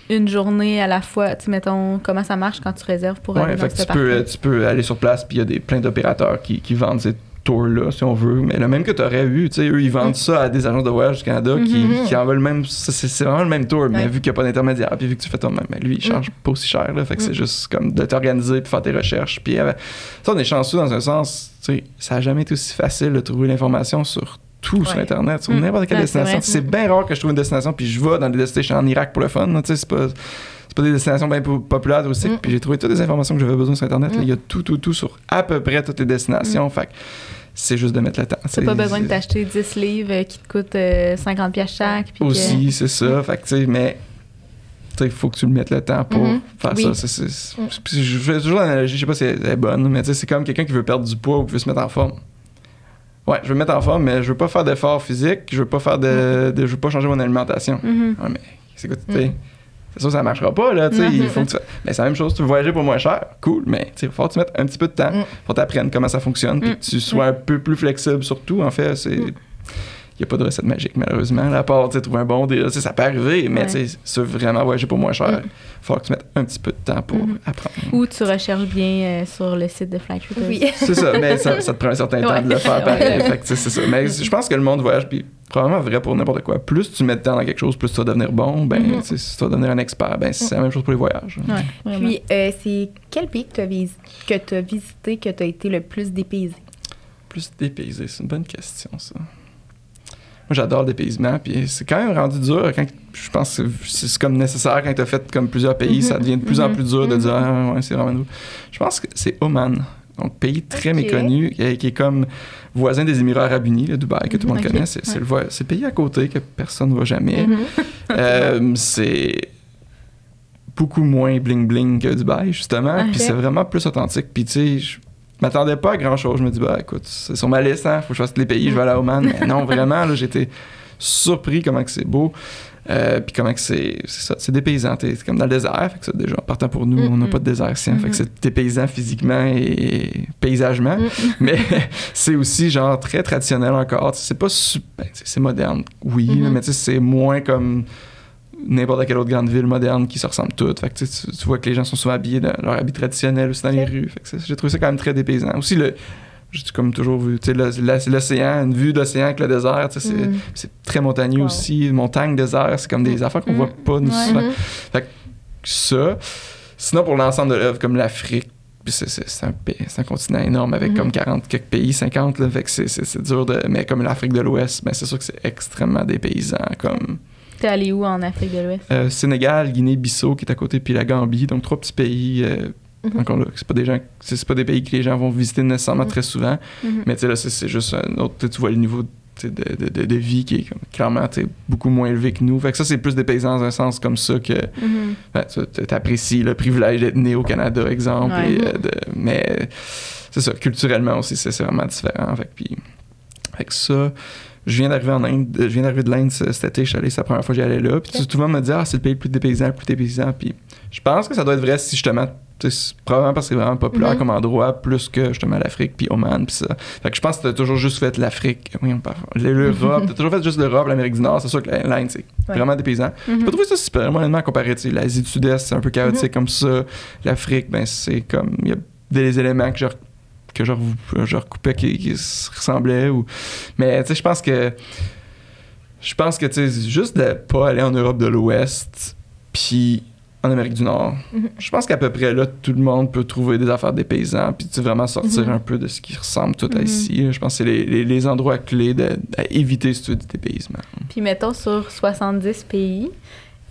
une journée à la fois. Tu mettons, comment ça marche quand tu réserves pour Ouais, aller fait dans que ce tu peux, parc tu peux aller sur place, puis il y a des, plein d'opérateurs qui, qui vendent tour-là, si on veut, mais le même que tu aurais eu. Tu sais, eux, ils vendent Mm. ça à des agences de voyage du Canada qui, Mhm. qui en veulent même. C'est vraiment le même tour, mais vu qu'il n'y a pas d'intermédiaire, puis vu que tu fais toi-même, mais lui, il charge pas aussi cher. Là, fait que Mm. c'est juste comme de t'organiser puis faire tes recherches. Puis, euh, ça, on est chanceux dans un sens. Tu sais, ça n'a jamais été aussi facile de trouver l'information sur tout sur. Internet, sur Mm. n'importe quelle Ouais, destination. C'est bien rare que je trouve une destination, puis je vais dans des destinations en Irak pour le fun. Tu sais, c'est pas. Pas des destinations bien po- populaires aussi. Mm. Puis j'ai trouvé toutes les informations que j'avais besoin sur Internet. là. Mm. Il y a tout, tout, tout sur à peu près toutes les destinations. Fait que c'est juste de mettre le temps. T'as C'est- pas besoin de t'acheter 10 livres euh, qui te coûtent euh, 50 pièces chaque. puis que- Aussi, c'est ça. Fait que, tu sais, mais. Tu sais, il faut que tu le mettes le temps pour Mhm. faire Oui. ça. Mm. je fais toujours l'analogie, je sais pas si elle est bonne, mais tu sais, c'est comme quelqu'un qui veut perdre du poids ou qui veut se mettre en forme. Ouais, je veux me mettre en forme, mais je veux pas faire d'efforts physiques, je veux pas faire de, de- je veux pas changer mon alimentation. Mhm. Ouais, mais c'est quoi, que ça marchera pas, là, tu sais, il faut que tu... Mais c'est la même chose, tu veux voyager pour moins cher, cool, mais il faut que tu mettes un petit peu de temps, Mm. faut que tu apprennes comment ça fonctionne, puis Mm. que tu sois un peu plus flexible surtout, en fait, c'est... Il n'y a pas de recette magique, malheureusement, là, à part, tu trouver un bon deal, ça peut arriver, mais Ouais. tu sais, si tu veux vraiment voyager pour moins cher, Mm. il faut que tu mettes un petit peu de temps pour Mhm. apprendre. Ou tu recherches bien euh, sur le site de Flight. Oui. C'est ça, mais ça, ça te prend un certain temps Ouais. de le faire pareil. C'est ça. Mais je pense que le monde voyage, puis probablement vrai pour n'importe quoi. Plus tu mets de temps dans quelque chose, plus tu vas devenir bon. Ben, Mhm. tu sais, si tu vas devenir un expert, ben, c'est la même chose pour les voyages. Ouais. Puis, euh, c'est quel pays que tu as, visité que tu as été le plus dépaysé? Plus dépaysé, c'est une bonne question, ça. Moi, j'adore le dépaysement, puis c'est quand même rendu dur. Quand, je pense que c'est comme nécessaire quand tu as fait comme plusieurs pays, Mhm. ça devient de plus en Mhm. plus dur de Mhm. dire ah, ouais, c'est vraiment nous. Je pense que c'est Oman. Donc, pays très méconnu, qui est, comme voisin des Émirats Arabes Unis, le Dubaï, que tout le monde connaît. C'est Ouais. le, pays à côté que personne ne va jamais. Mhm. Euh, c'est beaucoup moins bling-bling que Dubaï, justement. Puis c'est vraiment plus authentique. Puis tu sais, m'attendais pas à grand-chose. Je me dis, bah écoute, c'est sur ma liste, hein, faut que je fasse les pays, je vais aller à Oman. Mais non, vraiment, là, j'étais surpris comment que c'est beau. Euh, puis comment que c'est c'est ça, c'est dépaysant. T'es comme dans le désert, fait que ça, déjà, en partant pour nous, on n'a pas de désert ici, hein, fait que c'est dépaysant physiquement et paysagement. Mais c'est aussi genre très traditionnel encore. C'est pas super. ben, c'est moderne, oui, Mhm. mais tu sais, c'est moins comme n'importe quelle autre grande ville moderne qui se ressemble toutes. Fait que tu, vois que les gens sont souvent habillés dans leur habit traditionnel aussi dans les rues. Fait que j'ai trouvé ça quand même très dépaysant. Aussi, le, comme toujours vu, l'océan, une vue d'océan avec le désert, sais, c'est, très montagneux Wow. aussi. Montagne, désert, c'est comme des affaires qu'on Mhm. voit pas nous Ouais. souvent. Mhm. Ça. Sinon, pour l'ensemble de l'œuvre, comme l'Afrique, c'est, un, continent énorme avec Mhm. comme 40 quelques pays, 50, là, fait que c'est dur de. Mais comme l'Afrique de l'Ouest, ben c'est sûr que c'est extrêmement dépaysant. Comme T'es allé où en Afrique de l'Ouest? euh, Sénégal, Guinée-Bissau qui est à côté, puis la Gambie, donc trois petits pays. euh, Mhm. Encore là, c'est pas des gens, c'est, c'est pas des pays que les gens vont visiter nécessairement Mhm. très souvent, Mhm. mais tu sais là, c'est, juste un autre. tu vois le niveau de, de, de, de vie qui est clairement beaucoup moins élevé que nous. Fait que ça, c'est plus dépaysant dans un sens comme ça que Mhm. ben, tu apprécies le privilège d'être né au Canada, exemple. Ouais. et, euh, mais c'est ça, culturellement aussi, c'est c'est vraiment différent. Fait, que puis, fait que ça, je viens d'arriver en Inde, je viens d'arriver de l'Inde cet été, je suis allé, c'est la première fois que j'y allais là. Puis Ok. tout le monde me dit, ah, c'est le pays le plus dépaysant, le plus dépaysant. Puis je pense que ça doit être vrai si justement, probablement parce que c'est vraiment populaire Mhm. comme endroit, plus que justement l'Afrique, puis Oman, puis ça. Fait que je pense que t'as toujours juste fait l'Afrique, oui, on parle, l'Europe, t'as toujours fait juste l'Europe, l'Amérique du Nord, c'est sûr que l'Inde, c'est Ouais. vraiment dépaysant. Mhm. J'ai pas trouvé ça super, honnêtement, comparé, l'Asie du Sud-Est, c'est un peu chaotique Mhm. comme ça. L'Afrique, ben, c'est comme, il y a des éléments que je, que je, je recoupais qui, qui se ressemblaient. Ou... Mais, tu sais, je pense que, je pense que, tu sais, juste de pas aller en Europe de l'Ouest, puis en Amérique du Nord, Mhm. je pense qu'à peu près là, tout le monde peut trouver des affaires dépaysants, puis tu vraiment sortir Mhm. un peu de ce qui ressemble tout à Mhm. ici. Je pense que c'est les, les, les endroits clés de, à éviter ce du dépaysement. Puis mettons sur 70 pays,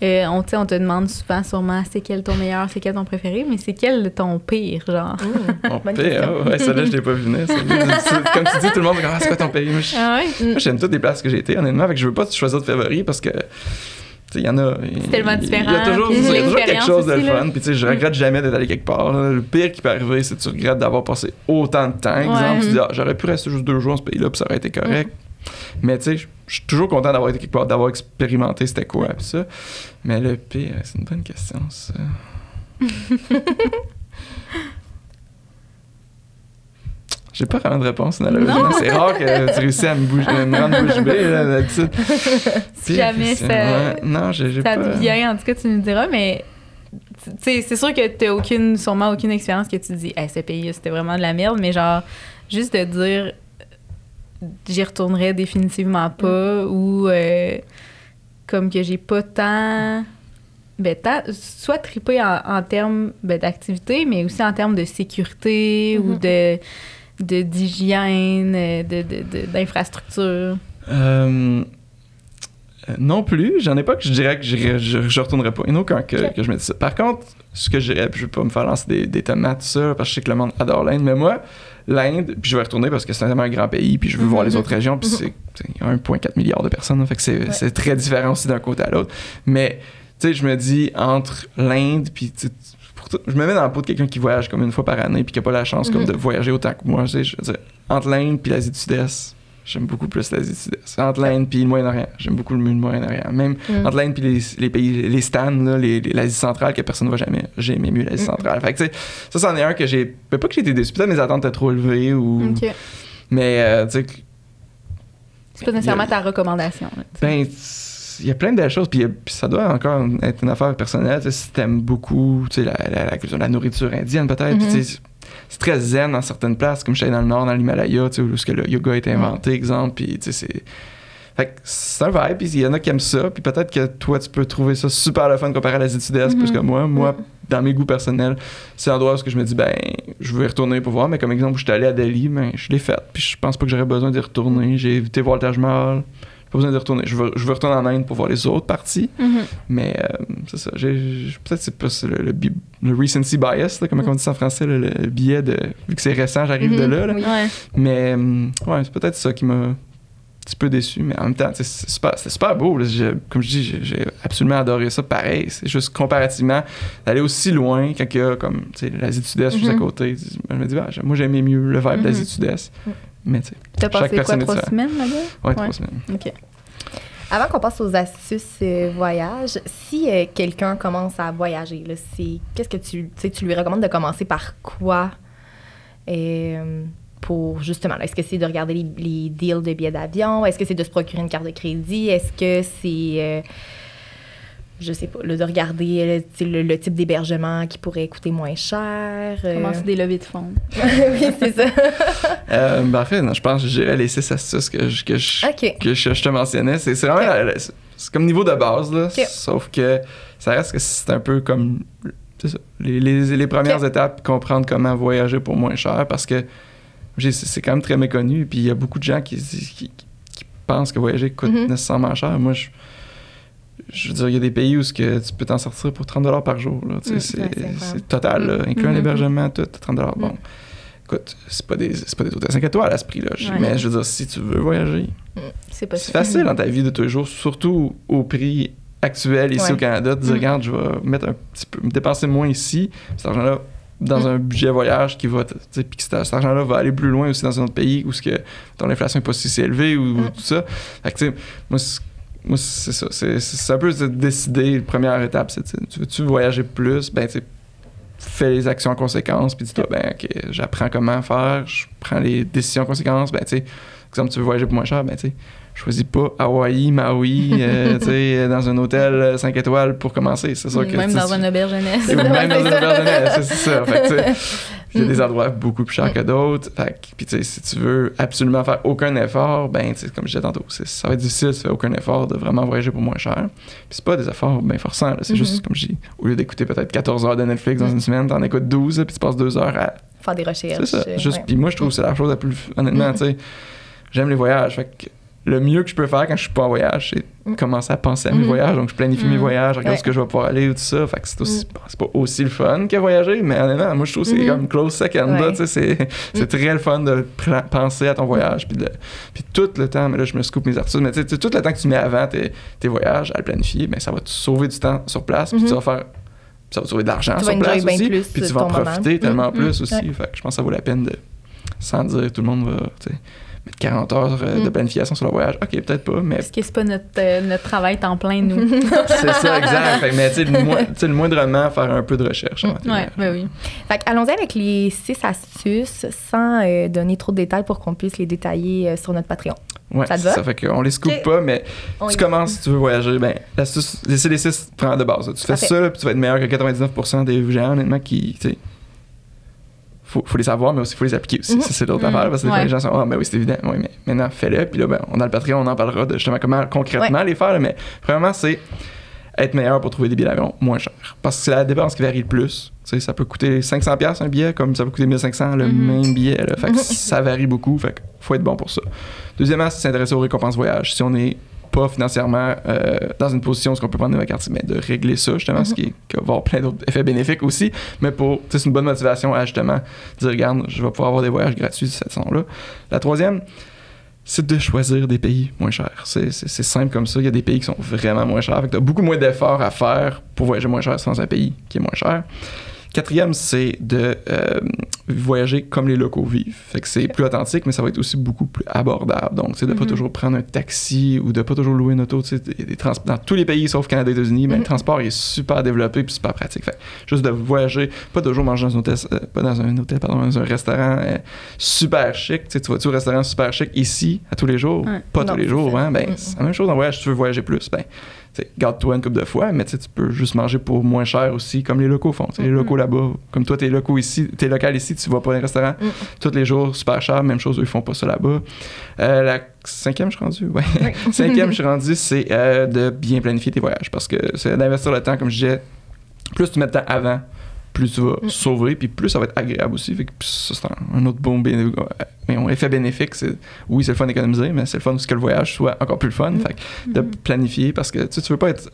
euh, on, on te demande souvent sûrement c'est quel ton meilleur, c'est quel ton préféré, mais c'est quel ton pire, genre? Mhm. Mon ouais, celle-là, je l'ai pas vu venir. Comme tu dis, tout le monde dit Ah, c'est quoi ton pays Moi, Ah ouais? moi, j'aime toutes les places que j'ai été, honnêtement. Fait que je veux pas choisir de favori parce que. Il y en a. C'est tellement il- différent, Il y a toujours, puis il y a toujours quelque chose de aussi, fun. Puis tu sais, je regrette jamais d'être allé quelque part. là. Le pire qui peut arriver, c'est que tu regrettes d'avoir passé autant de temps. Exemple, Ouais. tu dis, ah, j'aurais pu rester juste deux jours dans ce pays-là, puis ça aurait été correct. Mais tu sais, je suis toujours content d'avoir été quelque part, d'avoir expérimenté c'était quoi, puis ça. Mais le pire, c'est une bonne question, ça. J'ai pas vraiment de réponse, malheureusement. C'est rare que tu réussisses à me, bouger, à me rendre bouche bée, là, d'habitude. Si jamais ça- ouais, Non, j'ai j'ai Ça pas... te vient, en tout cas, tu nous diras, mais tu sais, c'est sûr que t'as aucune, sûrement aucune expérience que tu dis, hey, ce pays c'était vraiment de la merde, mais genre, juste de dire, j'y retournerais définitivement pas ou euh, comme que j'ai pas tant. Ben, tant- soit triper en, en termes ben, d'activité, mais aussi en termes de sécurité ou Mhm. de de- d'hygiène, euh, de, d'infrastructure. Euh, non plus, j'en ai pas que je dirais que j'irais- je, je retournerais pas. Il n'y en a aucun que, je me dis ça. Par contre, ce que je dirais, puis je vais pas me faire lancer des, des tomates, tout ça, parce que je sais que le monde adore l'Inde, mais moi, l'Inde, puis je vais retourner parce que c'est un grand pays, puis je veux voir les Mhm. autres régions, puis Mhm. c'est c'est 1,4 milliard de personnes, fait que c'est Ouais. très différent aussi d'un côté à l'autre. Mais, tu sais, je me dis, entre l'Inde, puis je me mets dans la peau de quelqu'un qui voyage comme une fois par année, puis qui a pas la chance comme Mhm. de voyager autant que moi, tu sais, je veux dire, entre l'Inde puis l'Asie du Sud-Est, j'aime beaucoup plus l'Asie du Sud-Est. Entre l'Inde puis le Moyen-Orient, j'aime beaucoup le Moyen-Orient. Même Mm. entre l'Inde puis les, les pays, les stands, là, les- les- l'Asie centrale, que personne ne va jamais. J'ai aimé mieux l'Asie Mm. centrale. Fait que, ça, c'en est un que j'ai. ben, pas que j'ai été déçu, peut-être mes attentes étaient trop élevées, ou. Mais, euh, tu sais, C'est pas nécessairement ta recommandation. là, ben, il y a plein de belles choses, puis, ça doit encore être une affaire personnelle. Si t'aimes beaucoup la, la, la la nourriture indienne, peut-être, Mhm. C'est très zen dans certaines places, comme je suis allé dans le nord, dans l'Himalaya, tu sais, où le yoga a été inventé, exemple, puis tu sais, c'est. Fait que c'est un vibe, puis il y en a qui aiment ça, puis peut-être que toi, tu peux trouver ça super le fun comparé à l'Asie du Sud-Est, plus Mhm. que moi. Moi, Mhm. dans mes goûts personnels, c'est un endroit où je me dis, ben, je veux y retourner pour voir, mais comme exemple, je suis allé à Delhi, ben, je l'ai fait, puis je pense pas que j'aurais besoin d'y retourner. J'ai évité voir le Taj Mahal, pas besoin d'y retourner. Je veux, je veux retourner en Inde pour voir les autres parties, Mhm. mais euh, c'est ça. J'ai, j'ai- peut-être c'est plus le, le, bi- le recency bias, là, comme on dit ça en français, le, le biais de. Vu que c'est récent, j'arrive de Mhm, là. là. oui. euh, Ouais. Mais ouais, c'est peut-être ça qui m'a un petit peu déçu, mais en même temps, c'est super, c'est super beau. comme je dis, j'ai, j'ai absolument adoré ça. Pareil, c'est juste comparativement d'aller aussi loin quand il y a comme l'Asie du Sud-Est juste à Mhm. côté. Je me dis, bah, moi j'aimais mieux le vibe de l'Asie Mhm. du Sud-Est. Mhm. Mais tu sais, T'as passé quoi, trois semaines là-bas? Ouais. trois semaines. OK. Avant qu'on passe aux astuces euh, voyage, si euh, quelqu'un commence à voyager, là, c'est qu'est-ce que tu, tu lui recommandes de commencer par quoi euh, pour justement, là, est-ce que c'est de regarder les, les deals de billets d'avion, est-ce que c'est de se procurer une carte de crédit, est-ce que c'est euh, je sais pas, là, de regarder euh, le, le type d'hébergement qui pourrait coûter moins cher. euh. Commencer des levées de fonds. oui, c'est ça. Euh, ben, en fait, non, je pense que j'irais les six astuces que je, que je, que je, je te mentionnais. C'est, c'est vraiment c'est, c'est comme niveau de base, là. Sauf que ça reste que c'est un peu comme. C'est ça. Les, les, les premières étapes, comprendre comment voyager pour moins cher parce que j'ai- c'est, c'est quand même très méconnu. Puis il y a beaucoup de gens qui, qui, qui pensent que voyager coûte Mhm. nécessairement cher. Moi, je. Je veux dire, il y a des pays où ce que tu peux t'en sortir pour 30 par jour. Là. Tu sais, Mm, c'est, total, là, incluant Mhm. l'hébergement, tout, 30 Bon, Mm. écoute, c'est pas, des, c'est pas des hôtels 5 étoiles à ce prix-là. Ouais. Mais je veux dire, si tu veux voyager, C'est facile dans ta vie de tous les jours, surtout au prix actuel ici Ouais. au Canada, de dire, Mm. regarde, je vais mettre un petit peu, me dépenser moins ici, cet argent-là dans Mm. un budget voyage qui va, tu sais, puis cet argent-là va aller plus loin aussi dans un autre pays où ce que ton inflation n'est pas si élevée ou Mm. tout ça. Fait que, tu sais, moi, moi, c'est ça. C'est un peu de décider. La première étape, c'est tu veux-tu voyager plus? Ben, tu fais les actions en conséquence, puis dis-toi, ben, OK, j'apprends comment faire, je prends les décisions en conséquence. Ben, tu sais, exemple, tu veux voyager pour moins cher, ben, tu sais, choisis pas Hawaï, Maui, euh, tu sais, dans un hôtel 5 étoiles pour commencer. C'est sûr que Même dans un auberge jeunesse. même dans une auberge jeunesse, c'est ça. Fait il y a des Mm. endroits beaucoup plus chers que d'autres. Fait que, puis tu sais, si tu veux absolument faire aucun effort, ben, tu sais, comme je disais tantôt, ça va être difficile si tu fais aucun effort de vraiment voyager pour moins cher. Puis c'est pas des efforts bien forçants, c'est juste, comme je dis, au lieu d'écouter peut-être 14 heures de Netflix dans Mm. une semaine, t'en écoutes 12, puis tu passes 2 heures à Faire des recherches. c'est ça. euh, Juste. Puis moi, je trouve que c'est la chose la plus. Honnêtement, Mm. tu sais, j'aime les voyages. Fait que le mieux que je peux faire quand je suis pas en voyage, c'est Mm. commencer à penser à mes Mhm. voyages. Donc, je planifie mes Mm. voyages, regarde Ouais. ce que je vais pouvoir aller ou tout ça. Fait que c'est aussi, Mm. pas aussi le fun que voyager, mais honnêtement, moi, je trouve que c'est comme close second. Ouais. c'est, c'est très le fun de penser à ton voyage. Puis, de- puis tout le temps, mais là, je me scoop mes artistes, mais tu sais, tout le temps que tu mets avant tes, tes voyages à le planifier, ben, ça va te sauver du temps sur place. Puis tu vas faire. Ça va te sauver de l'argent sur place aussi. plus puis tu vas en moment. profiter tellement plus aussi. Fait que je pense que ça vaut la peine de sans dire tout le monde va mettre 40 heures euh, de Mm. planification sur le voyage. Ok, peut-être pas, mais Parce que c'est pas notre, euh, notre travail temps plein, nous. c'est ça, exact. Fait mais tu sais, le, moindrement, faire un peu de recherche. tes ouais, ben oui. Fait que allons-y avec les six astuces sans euh, donner trop de détails pour qu'on puisse les détailler euh, sur notre Patreon. Ouais, Ça te va? ça. Fait qu'on les scoop pas, mais On tu commences si tu veux voyager, ben, l'astuce, c'est les 6 prends de base. là. Tu fais Parfait. ça, puis tu vas être meilleur que 99% des gens, honnêtement, qui, tu sais, faut, faut les savoir, mais aussi faut les appliquer aussi. Mhm. Ça, c'est l'autre Mhm. affaire, parce que des fois, Ouais. les gens sont, ah, ben oui, c'est évident. Oui, mais maintenant, fais-le. Puis là, ben, on a le Patreon, on en parlera de justement comment concrètement les faire. là, mais vraiment, c'est être meilleur pour trouver des billets d'avion moins chers. Parce que c'est la dépense qui varie le plus. Tu sais, ça peut coûter 500$ piastres un billet, comme ça peut coûter 1500$ le Mhm. même billet. Là. Fait que ça varie beaucoup. Fait que faut être bon pour ça. Deuxièmement, c'est s'intéresser aux récompenses voyage. Si on n'est pas financièrement euh, dans une position où on peut prendre des vacances, mais de régler ça, justement, Mhm. ce qui, est- qui va avoir plein d'autres effets bénéfiques aussi. Mais pour, c'est une bonne motivation à justement dire, regarde, je vais pouvoir avoir des voyages gratuits de cette façon-là. La troisième, c'est de choisir des pays moins chers. C'est simple comme ça. Il y a des pays qui sont vraiment moins chers. Tu as beaucoup moins d'efforts à faire pour voyager moins cher dans un pays qui est moins cher. Quatrième, c'est de euh, voyager comme les locaux vivent. Fait que c'est plus authentique, mais ça va être aussi beaucoup plus abordable. Donc, c'est de pas Mhm. toujours prendre un taxi ou de pas toujours louer une auto. Des- dans tous les pays sauf Canada et États-Unis, ben, Mhm. le transport est super développé puis super pratique. Fait juste de voyager, pas toujours manger dans un hôtel, euh, pas dans un hôtel, pardon, dans un restaurant euh, super chic. Tu vas-tu au restaurant super chic ici à tous les jours? Ouais. Pas Non, tous les jours, hein? Ben, c'est la même chose en voyage. Si tu veux voyager plus, ben, garde-toi une couple de fois, mais tu peux juste manger pour moins cher aussi, comme les locaux font. Les locaux là-bas, comme toi, t'es locaux ici, t'es local ici, tu vas pas dans restaurants Mhm. tous les jours, super cher, même chose, eux, ils font pas ça là-bas. Euh, la cinquième, je suis rendu, ouais. Oui. cinquième, je suis rendu, c'est euh, de bien planifier tes voyages, parce que c'est d'investir le temps, comme je disais, plus tu mets le temps avant, plus tu vas Mhm. sauver, puis plus ça va être agréable aussi. Fait que ça, c'est un, autre bon effet bénéfique. C'est, oui, c'est le fun d'économiser, mais c'est le fun aussi que le voyage soit encore plus le fun. Fait que de planifier, parce que tu sais, tu veux pas être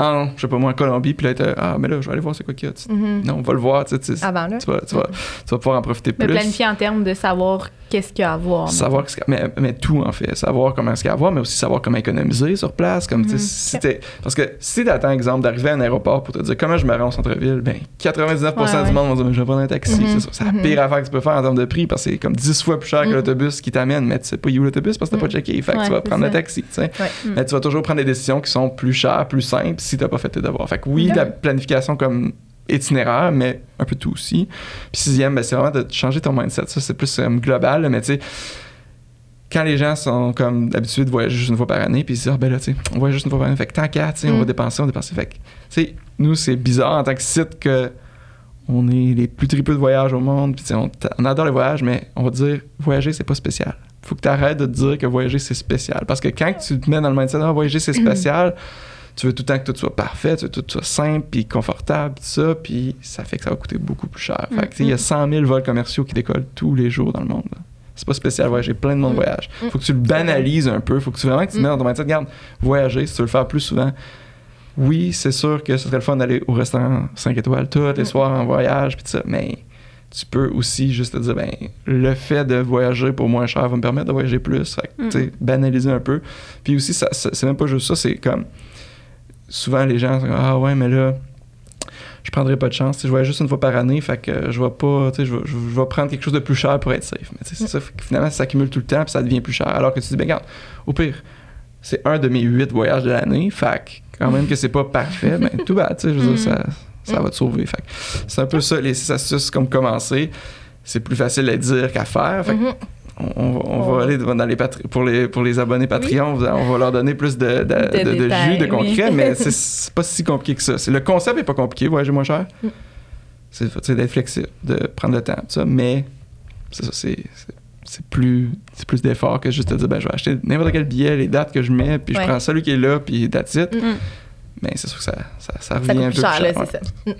en, je sais pas moi, en Colombie, puis là, ah, mais là, je vais aller voir c'est quoi qu'il y a. Mhm. Non, on va le voir, tu sais, Avant, là. tu vas, tu, vas, tu vas pouvoir en profiter Mais plus. planifier en termes de savoir qu'est-ce qu'il y a à voir. Savoir ce qu'il y a- mais, mais tout en fait, savoir comment est-ce qu'il y a à voir, mais aussi savoir comment économiser sur place, comme Mhm. si parce que si t'attends exemple d'arriver à un aéroport pour te dire comment je me rends au centre-ville, ben 99% Ouais, du ouais. monde vont dire mais je vais prendre un taxi, Mhm. c'est ça, c'est la Mhm. pire affaire que tu peux faire en termes de prix parce que c'est comme 10 fois plus cher que Mhm. l'autobus qui t'amène, mais tu sais pas où l'autobus parce que t'as pas Mhm. checké, fait que Ouais, tu vas prendre un ça. taxi, tu sais. Mais tu vas toujours prendre des décisions qui sont plus chères, plus simples si t'as pas fait tes devoirs. Fait que oui, la planification comme itinéraire, mais un peu tout aussi. Puis sixième, ben, c'est vraiment de changer ton mindset. Ça, c'est plus euh, global, mais tu sais, quand les gens sont comme habitués de voyager juste une fois par année, puis ils se disent, ah ben là, tu sais, on voyage juste une fois par année, fait que tant qu'à, tu sais, on Mm. va dépenser, on va dépenser. Fait que, tu sais, nous, c'est bizarre en tant que site que on est les plus tripeux de voyage au monde, puis tu sais, on, on adore les voyages, mais on va dire, voyager, c'est pas spécial. Faut que tu arrêtes de te dire que voyager, c'est spécial. Parce que quand tu te mets dans le mindset, ah, voyager, c'est spécial, tu veux tout le temps que tout soit parfait, tu veux que tout soit simple, puis confortable, tout ça, puis ça fait que ça va coûter beaucoup plus cher. Fait que, il y a 100 000 vols commerciaux qui décollent tous les jours dans le monde. C'est pas spécial voyager, plein de monde Mm. voyage. Mm. Faut que tu le banalises un peu, faut que tu vraiment que tu te mettes dans ton mindset, regarde, voyager, si tu veux le faire plus souvent, oui, c'est sûr que ce serait le fun d'aller au restaurant 5 étoiles tous les soirs en voyage, puis tout ça, mais tu peux aussi juste te dire, ben, le fait de voyager pour moins cher va me permettre de voyager plus. Fait que, Mm. banaliser un peu. Puis aussi, ça, ça- c'est même pas juste ça, c'est comme, souvent les gens comme, ah ouais, mais là, je prendrai pas de chance. Tu sais, Je voyage juste une fois par année, fait que je vais pas, tu sais, je vais, je vais- prendre quelque chose de plus cher pour être safe. Mais c'est ça, finalement, ça s'accumule tout le temps, puis ça devient plus cher. Alors que tu dis, ben regarde, au pire, c'est un de mes huit voyages de l'année, fait que quand même que c'est pas parfait, ben tout bad, tu sais, je veux dire, Mhm. ça, ça va te sauver. Fait c'est un peu ça, les six astuces comme commencer. C'est plus facile à dire qu'à faire. Fait. On, on va, On- aller dans les pour les pour les abonnés Patreon, on va- on va leur donner plus de, de, De de- de détails, jus, de oui. concret, mais c'est- pas si compliqué que ça. C'est- Le concept est pas compliqué, voyager moins cher. Mm. C'est d'être flexible, de prendre le temps, tout ça, mais c'est ça, c'est plus c'est plus d'effort que juste de dire ben je vais acheter n'importe quel billet, les dates que je mets, puis Ouais. je prends celui qui est là, puis that's it. Mm. Mais c'est sûr que ça, ça, ça Ça revient coûte un peu plus cher, là, ouais. ça. Mm.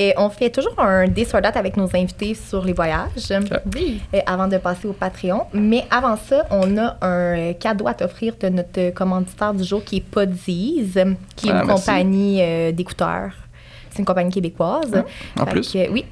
Et on fait toujours un This or That avec nos invités sur les voyages. Oui. euh, avant de passer au Patreon. Mais avant ça, on a un cadeau à t'offrir de notre commanditaire du jour qui est Podziz, qui est Ah, une merci. compagnie euh, d'écouteurs. C'est une compagnie québécoise. En Fait plus. que, oui.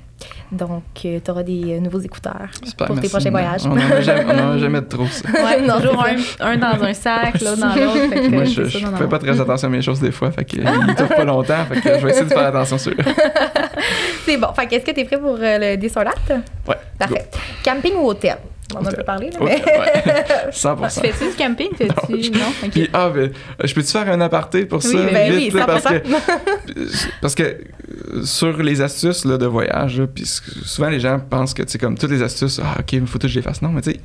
Donc, tu auras des euh, nouveaux écouteurs Super, pour tes prochains voyages. On n'en a jamais, de trop, ça. Ouais, Non, toujours c'est un, un dans un sac, l'autre dans l'autre. Moi, je, je fais pas très attention à mes choses des fois, fait que, il t'offre pas longtemps, fait que je vais essayer de faire attention sur eux. C'est bon. Fait que est-ce que tu es prêt pour euh, le That? Ouais. Parfait. Camping ou hôtel? On en a un peu parlé, là, go. mais... Ouais, ouais. Tu 100%. fais-tu du camping? Fais-tu... Non? Puis, ah, ben, je peux-tu faire un aparté pour ça? Oui, ben vite, oui, là, parce 100%. que, parce que euh, sur les astuces là, de voyage, là, puis souvent les gens pensent que, tu sais, comme toutes les astuces, ah, ok, il faut que je les fasse. Non, mais tu sais,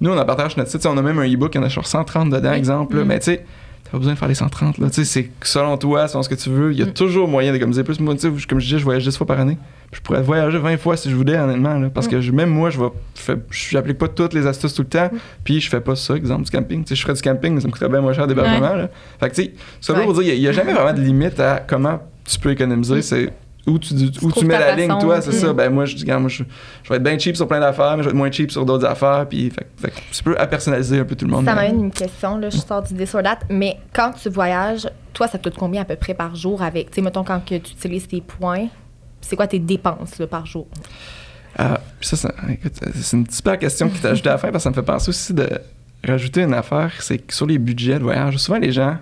nous, on en partage sur notre site, tu on a même un e-book, il y en a genre 130 dedans, exemple, là, Mm. mais tu sais, T'as pas besoin de faire les 130, là. Tu sais, c'est selon toi, selon ce que tu veux, il y a Mm. toujours moyen d'économiser plus. Moi, comme je disais, je voyage 10 fois par année. Je pourrais voyager 20 fois si je voulais, honnêtement, là, parce Mm. que je- même moi, je n'applique pas toutes les astuces tout le temps, Mm. puis je fais pas ça, exemple, du camping. Je ferais du camping, mais ça me coûterait bien moins cher d'hébergement. Fait que, tu sais, ça veut dire, il n'y a, jamais vraiment de limite à comment tu peux économiser. C'est où tu, où tu mets la ligne, toi, c'est ça. Ben, moi, je dis, moi, je, je vais être bien cheap sur plein d'affaires, mais je vais être moins cheap sur d'autres affaires, puis fait, fait tu peux personnaliser un peu tout le monde. Ça m'amène une question, là, je sors du that, mais quand tu voyages, toi, ça te coûte combien à peu près par jour avec, tu sais, mettons, quand que tu utilises tes points, c'est quoi tes dépenses là, par jour? Ah, ça, c'est une super question qui t'a ajouté à la fin parce que ça me fait penser aussi de rajouter une affaire, c'est que sur les budgets de voyage, souvent les gens,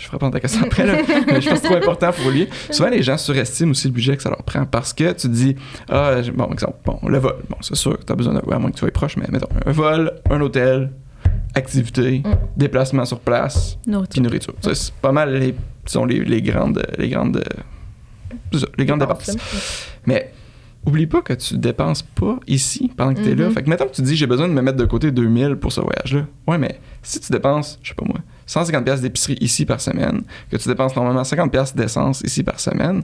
je ferai à ta question après, là, mais je pense que c'est trop important pour lui. Souvent les gens surestiment aussi le budget que ça leur prend parce que tu dis, ah, bon, exemple, bon, le vol, bon, c'est sûr que tu as besoin d'un à moins que tu sois proche, mais mettons, un vol, un hôtel, activité, Mm. déplacement sur place, puis Nourriture. nourriture. Ça, C'est pas mal les, sont les, les grandes, les grandes, ça, les grandes dépenses. Mais oublie pas que tu dépenses pas ici pendant que tu es là. Mhm. Fait que mettons que tu dis j'ai besoin de me mettre de côté 2000 pour ce voyage-là. Ouais, mais si tu dépenses, je sais pas moi, 150 pièces d'épicerie ici par semaine, que tu dépenses normalement 50 pièces d'essence ici par semaine,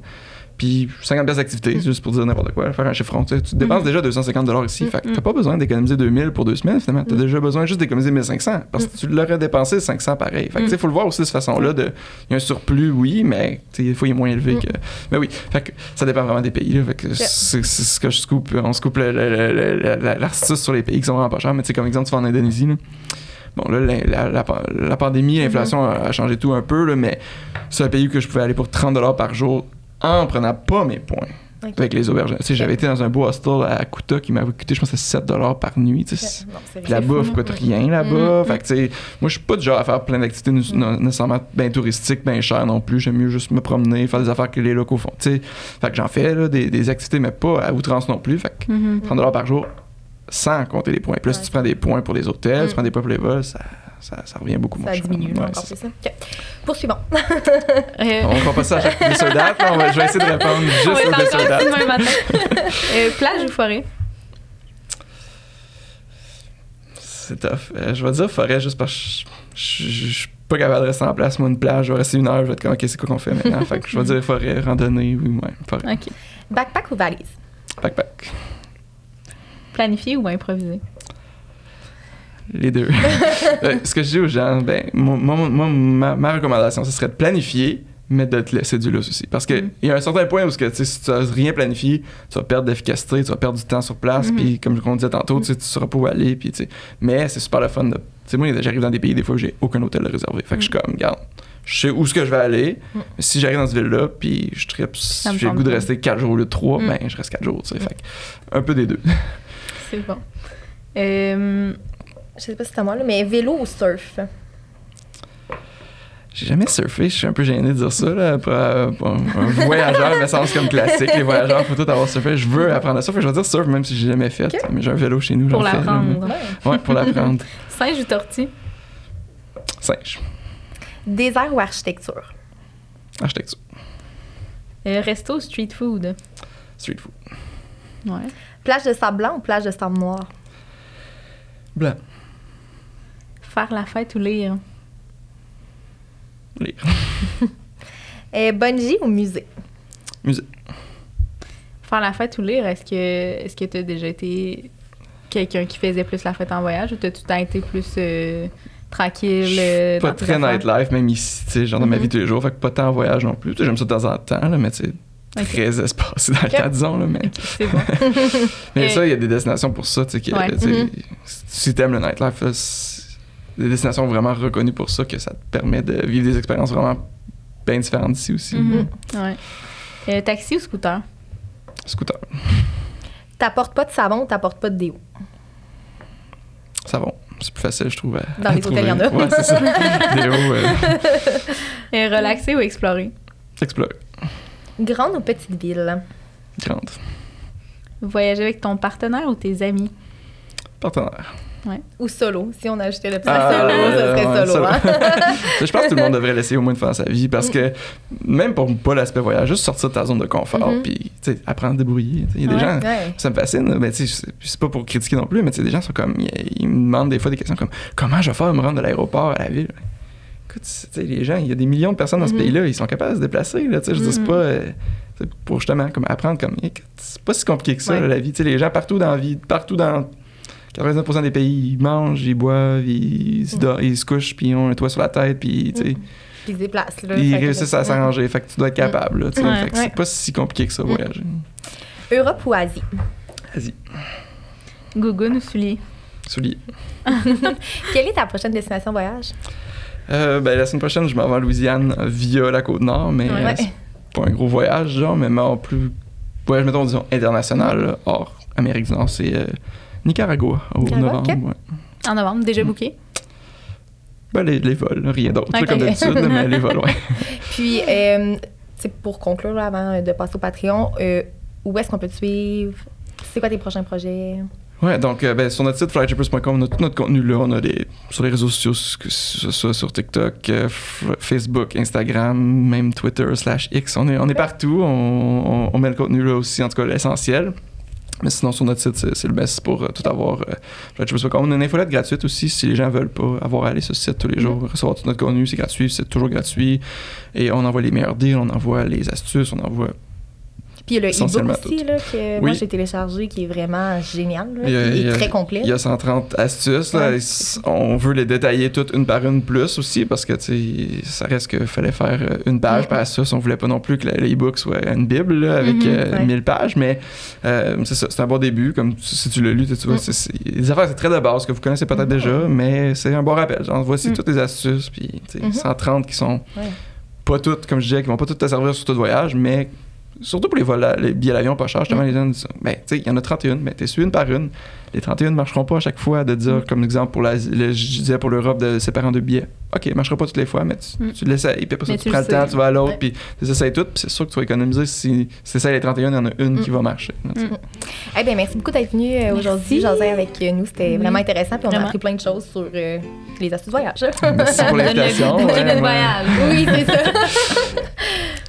puis 50 pièces d'activité, juste pour dire n'importe quoi, faire un chiffron, tu sais, tu dépenses déjà 250 dollars ici. Fait que t'as pas besoin d'économiser 2000 pour deux semaines finalement, t'as déjà besoin juste d'économiser 1500 parce que tu l'aurais dépensé 500 pareil. Fait que tu sais, faut le voir aussi de cette façon-là de il y a un surplus oui, mais des fois il est moins élevé Mm. que mais oui, fait que ça dépend vraiment des pays. Là, fait que c'est c'est ce que je scoop. On scoop le- le- le- le- la- la- l'astuce sur les pays qui sont vraiment pas chers. Mais tu sais, comme exemple, tu vas en Indonésie. Là. Bon, là, la, la- pandémie, l'inflation a, a changé tout un peu, là, mais c'est un pays que je pouvais aller pour 30 par jour en prenant pas mes points avec les auberges. J'avais été dans un beau hostel à Kuta qui m'avait coûté, je pense, 7 par nuit. Puis la bouffe fou, coûte hein. rien là-bas. Mm. Que, tu sais, moi, je suis pas du genre à faire plein d'activités né- Mm. nécessairement bien touristiques, bien chères non plus. J'aime mieux juste me promener, faire des affaires que les locaux font. Fait que j'en fais là, des, des activités, mais pas à outrance non plus. Fait que Mhm. 30 par jour sans compter les points. Là, si Ouais. tu prends des points pour les hôtels, Mm. tu prends des points pour les vols, ça, ça, ça revient beaucoup moins Ça cher. diminue là, Ouais, encore plus. ça. OK. Poursuivons. Euh, On va passer à chaque là. On va- je vais essayer de répondre on juste aux soldats. ici demain matin. Euh, plage ou forêt? C'est tough. Euh, je vais dire forêt juste parce que je- suis pas capable de rester en place. Moi, une plage, je vais rester une heure, je vais être comme, OK, c'est quoi qu'on fait maintenant? fait que je vais dire forêt, randonnée, oui, ouais, forêt. OK. Backpack ou valise? Backpack. Planifié ou improvisé? Les deux. Euh, ce que je dis aux gens, ben, moi, moi- moi, ma, ma recommandation, ce serait de planifier, mais de te laisser du lousse aussi. Parce qu'il Mm. y a un certain point où, ce que, si tu n'as rien planifié, tu vas perdre d'efficacité, tu vas perdre du temps sur place, Mhm. puis comme on disait tantôt, tu tu sauras pas où aller, puis. Mais c'est super le fun de. Tu sais, moi, j'arrive dans des pays, des fois, où j'ai aucun hôtel réservé. Fait que je suis comme, regarde, je sais où est-ce que je vais aller, Mm. mais si j'arrive dans cette ville-là, puis je tripe, si j'ai le goût de rester 4 jours au lieu de 3, Mm. ben, je reste 4 jours, tu sais. Fait que, un peu des deux. C'est bon. Euh, Je sais pas si c'est à moi, là, mais vélo ou surf? J'ai jamais surfé, je suis un peu gêné de dire ça. Là, pour, euh, pour un, un voyageur, me semble comme classique. Les voyageurs, faut tout avoir surfé. Je veux apprendre à surfer. Je vais dire surf, même si j'ai jamais fait. Mais j'ai un vélo chez nous, pour j'en fais. là. l'apprendre. Ouais, pour l'apprendre. Singe ou tortue? Singe. Désert ou architecture? Architecture. Euh, resto ou street food? Street food. Ouais. Plage de sable blanc ou plage de sable noir? Blanc. Faire la fête ou lire? Lire. Euh, bungee ou musée? Musée. Faire la fête ou lire, est-ce que est-ce que tu as déjà été quelqu'un qui faisait plus la fête en voyage ou t'as tout le temps été plus euh, tranquille euh, Pas très nightlife, même ici, genre dans ma Mhm. vie tous les jours. Fait que pas tant en voyage non plus. J'aime ça de temps en temps, là, mais tu très espacé dans le temps, disons. Là, mais C'est bon. mais Et- ça, il y a des destinations pour ça. Tu sais, que, Ouais. Mhm. Si t'aimes le nightlife, là, des destinations vraiment reconnues pour ça, que ça te permet de vivre des expériences vraiment bien différentes d'ici aussi. Mhm. Ouais. Euh, taxi ou scooter? Scooter, T'apportes pas de savon ou t'apportes pas de déo? savon. C'est plus facile, je trouve. à- Dans à les hôtels, il y en a. trouver. Ouais, c'est ça. Déo, euh, Euh, relaxer ou explorer? explore. Grande ou petite ville? Grande. Voyager avec ton partenaire ou tes amis? Partenaire. Ou solo? Si on ajoutait le petit Ah, solo, ouais, ça serait ouais, solo. solo. hein? je pense que tout le monde devrait l'essayer au moins une fois dans sa vie parce que même pour pas l'aspect voyage, juste sortir de ta zone de confort Mhm. puis apprendre à se débrouiller. Il y a des Ouais, gens, Ouais. ça me fascine, mais c'est- pas pour critiquer non plus, mais des gens sont comme, ils, ils me demandent des fois des questions comme comment je vais faire me rendre de l'aéroport à la ville? Écoute, les gens, il y a des millions de personnes dans ce Mhm. pays-là, ils sont capables de se déplacer. Là, je dire, c'est Mhm. pas. euh, pour justement comme apprendre comme. écoute, C'est pas si compliqué que ça, Ouais. là, la vie. Les gens partout dans la vie, partout dans 99% des pays, ils mangent, ils boivent, ils, se dor- ils se couchent, puis ils ont un toit sur la tête, puis tu sais, Puis ils se déplacent. Là, ils réussissent à s'arranger. Fait que tu dois être capable. Là. Ouais. Fait que c'est pas si compliqué que ça, Mm. voyager. Europe ou Asie? Vas-y, Gougoune ou soulier? soulier. Quelle est ta prochaine destination voyage? Euh, ben, la semaine prochaine, je m'en vais en Louisiane via la côte nord, mais Ouais. euh, c'est pas un gros voyage, genre, mais mon plus. Voyage, mettons, disons, international, là, hors Amérique du Nord, c'est euh, Nicaragua, au Nicaragua, novembre. ouais. En novembre, déjà booké? Ben, les, les vols, rien d'autre, comme d'habitude, mais les vols, ouais. Puis, euh, pour conclure, là, avant de passer au Patreon, où est-ce qu'on peut te suivre? C'est quoi tes prochains projets? Ouais, donc euh, ben, sur notre site flytrippers.com, on a tout notre contenu là. On a des, sur les réseaux sociaux, que ce soit sur TikTok, euh, Facebook, Instagram, même Twitter slash X. On est, on est partout. On, on- on met le contenu là aussi, en tout cas l'essentiel. Mais sinon, sur notre site, c'est le best pour euh, tout avoir. Flytrippers.com. On a une infolette gratuite aussi si les gens veulent pas avoir à aller sur ce site tous les jours. Recevoir tout notre contenu, c'est gratuit, c'est toujours gratuit. Et on envoie les meilleurs deals, on envoie les astuces, on envoie Puis il y a le e-book aussi, là, que Oui. moi j'ai téléchargé, qui est vraiment génial, là, Il a- est très complet. Il y a 130 astuces. Là. Ouais. On veut les détailler toutes une par une plus aussi parce que ça reste qu'il fallait faire euh, une page par astuce. On voulait pas non plus que le- l'e-book soit une bible là, avec euh, ouais. 1000 pages, mais euh, c'est ça, c'est un bon début. Comme si tu l'as lu, tu vois, c'est- les affaires c'est très de base que vous connaissez peut-être Mhm. déjà, mais c'est un bon rappel. Genre, voici Mhm. toutes les astuces, puis tu sais, Mhm. 130 qui sont pas toutes, comme je disais, qui vont pas toutes te servir sur tout voyage, mais surtout pour les, vols, les billets d'avion pas chers, justement, Mm. les gens disent, ben, tu sais, il y en a 31, mais t'es suivi une par une. Les 31 ne marcheront pas à chaque fois de dire, Mm. comme exemple, pour la, le- je disais pour l'Europe, de séparer en deux billets. OK, il marchera pas toutes les fois, mais tu, Mm. tu l'essayes, puis après ça, tu tu prends le temps, tu vas à l'autre, Ouais. puis tu essayes tout, puis c'est sûr que tu vas économiser si c'est ça les 31, il y en a une Mm. qui va marcher. sais. Mm. Eh bien, merci beaucoup d'être venu euh, aujourd'hui, jaser avec euh, nous. C'était Oui. vraiment intéressant, puis on a appris plein de choses sur euh, les astuces voyage. Merci pour l'invitation. oui, c'est ça.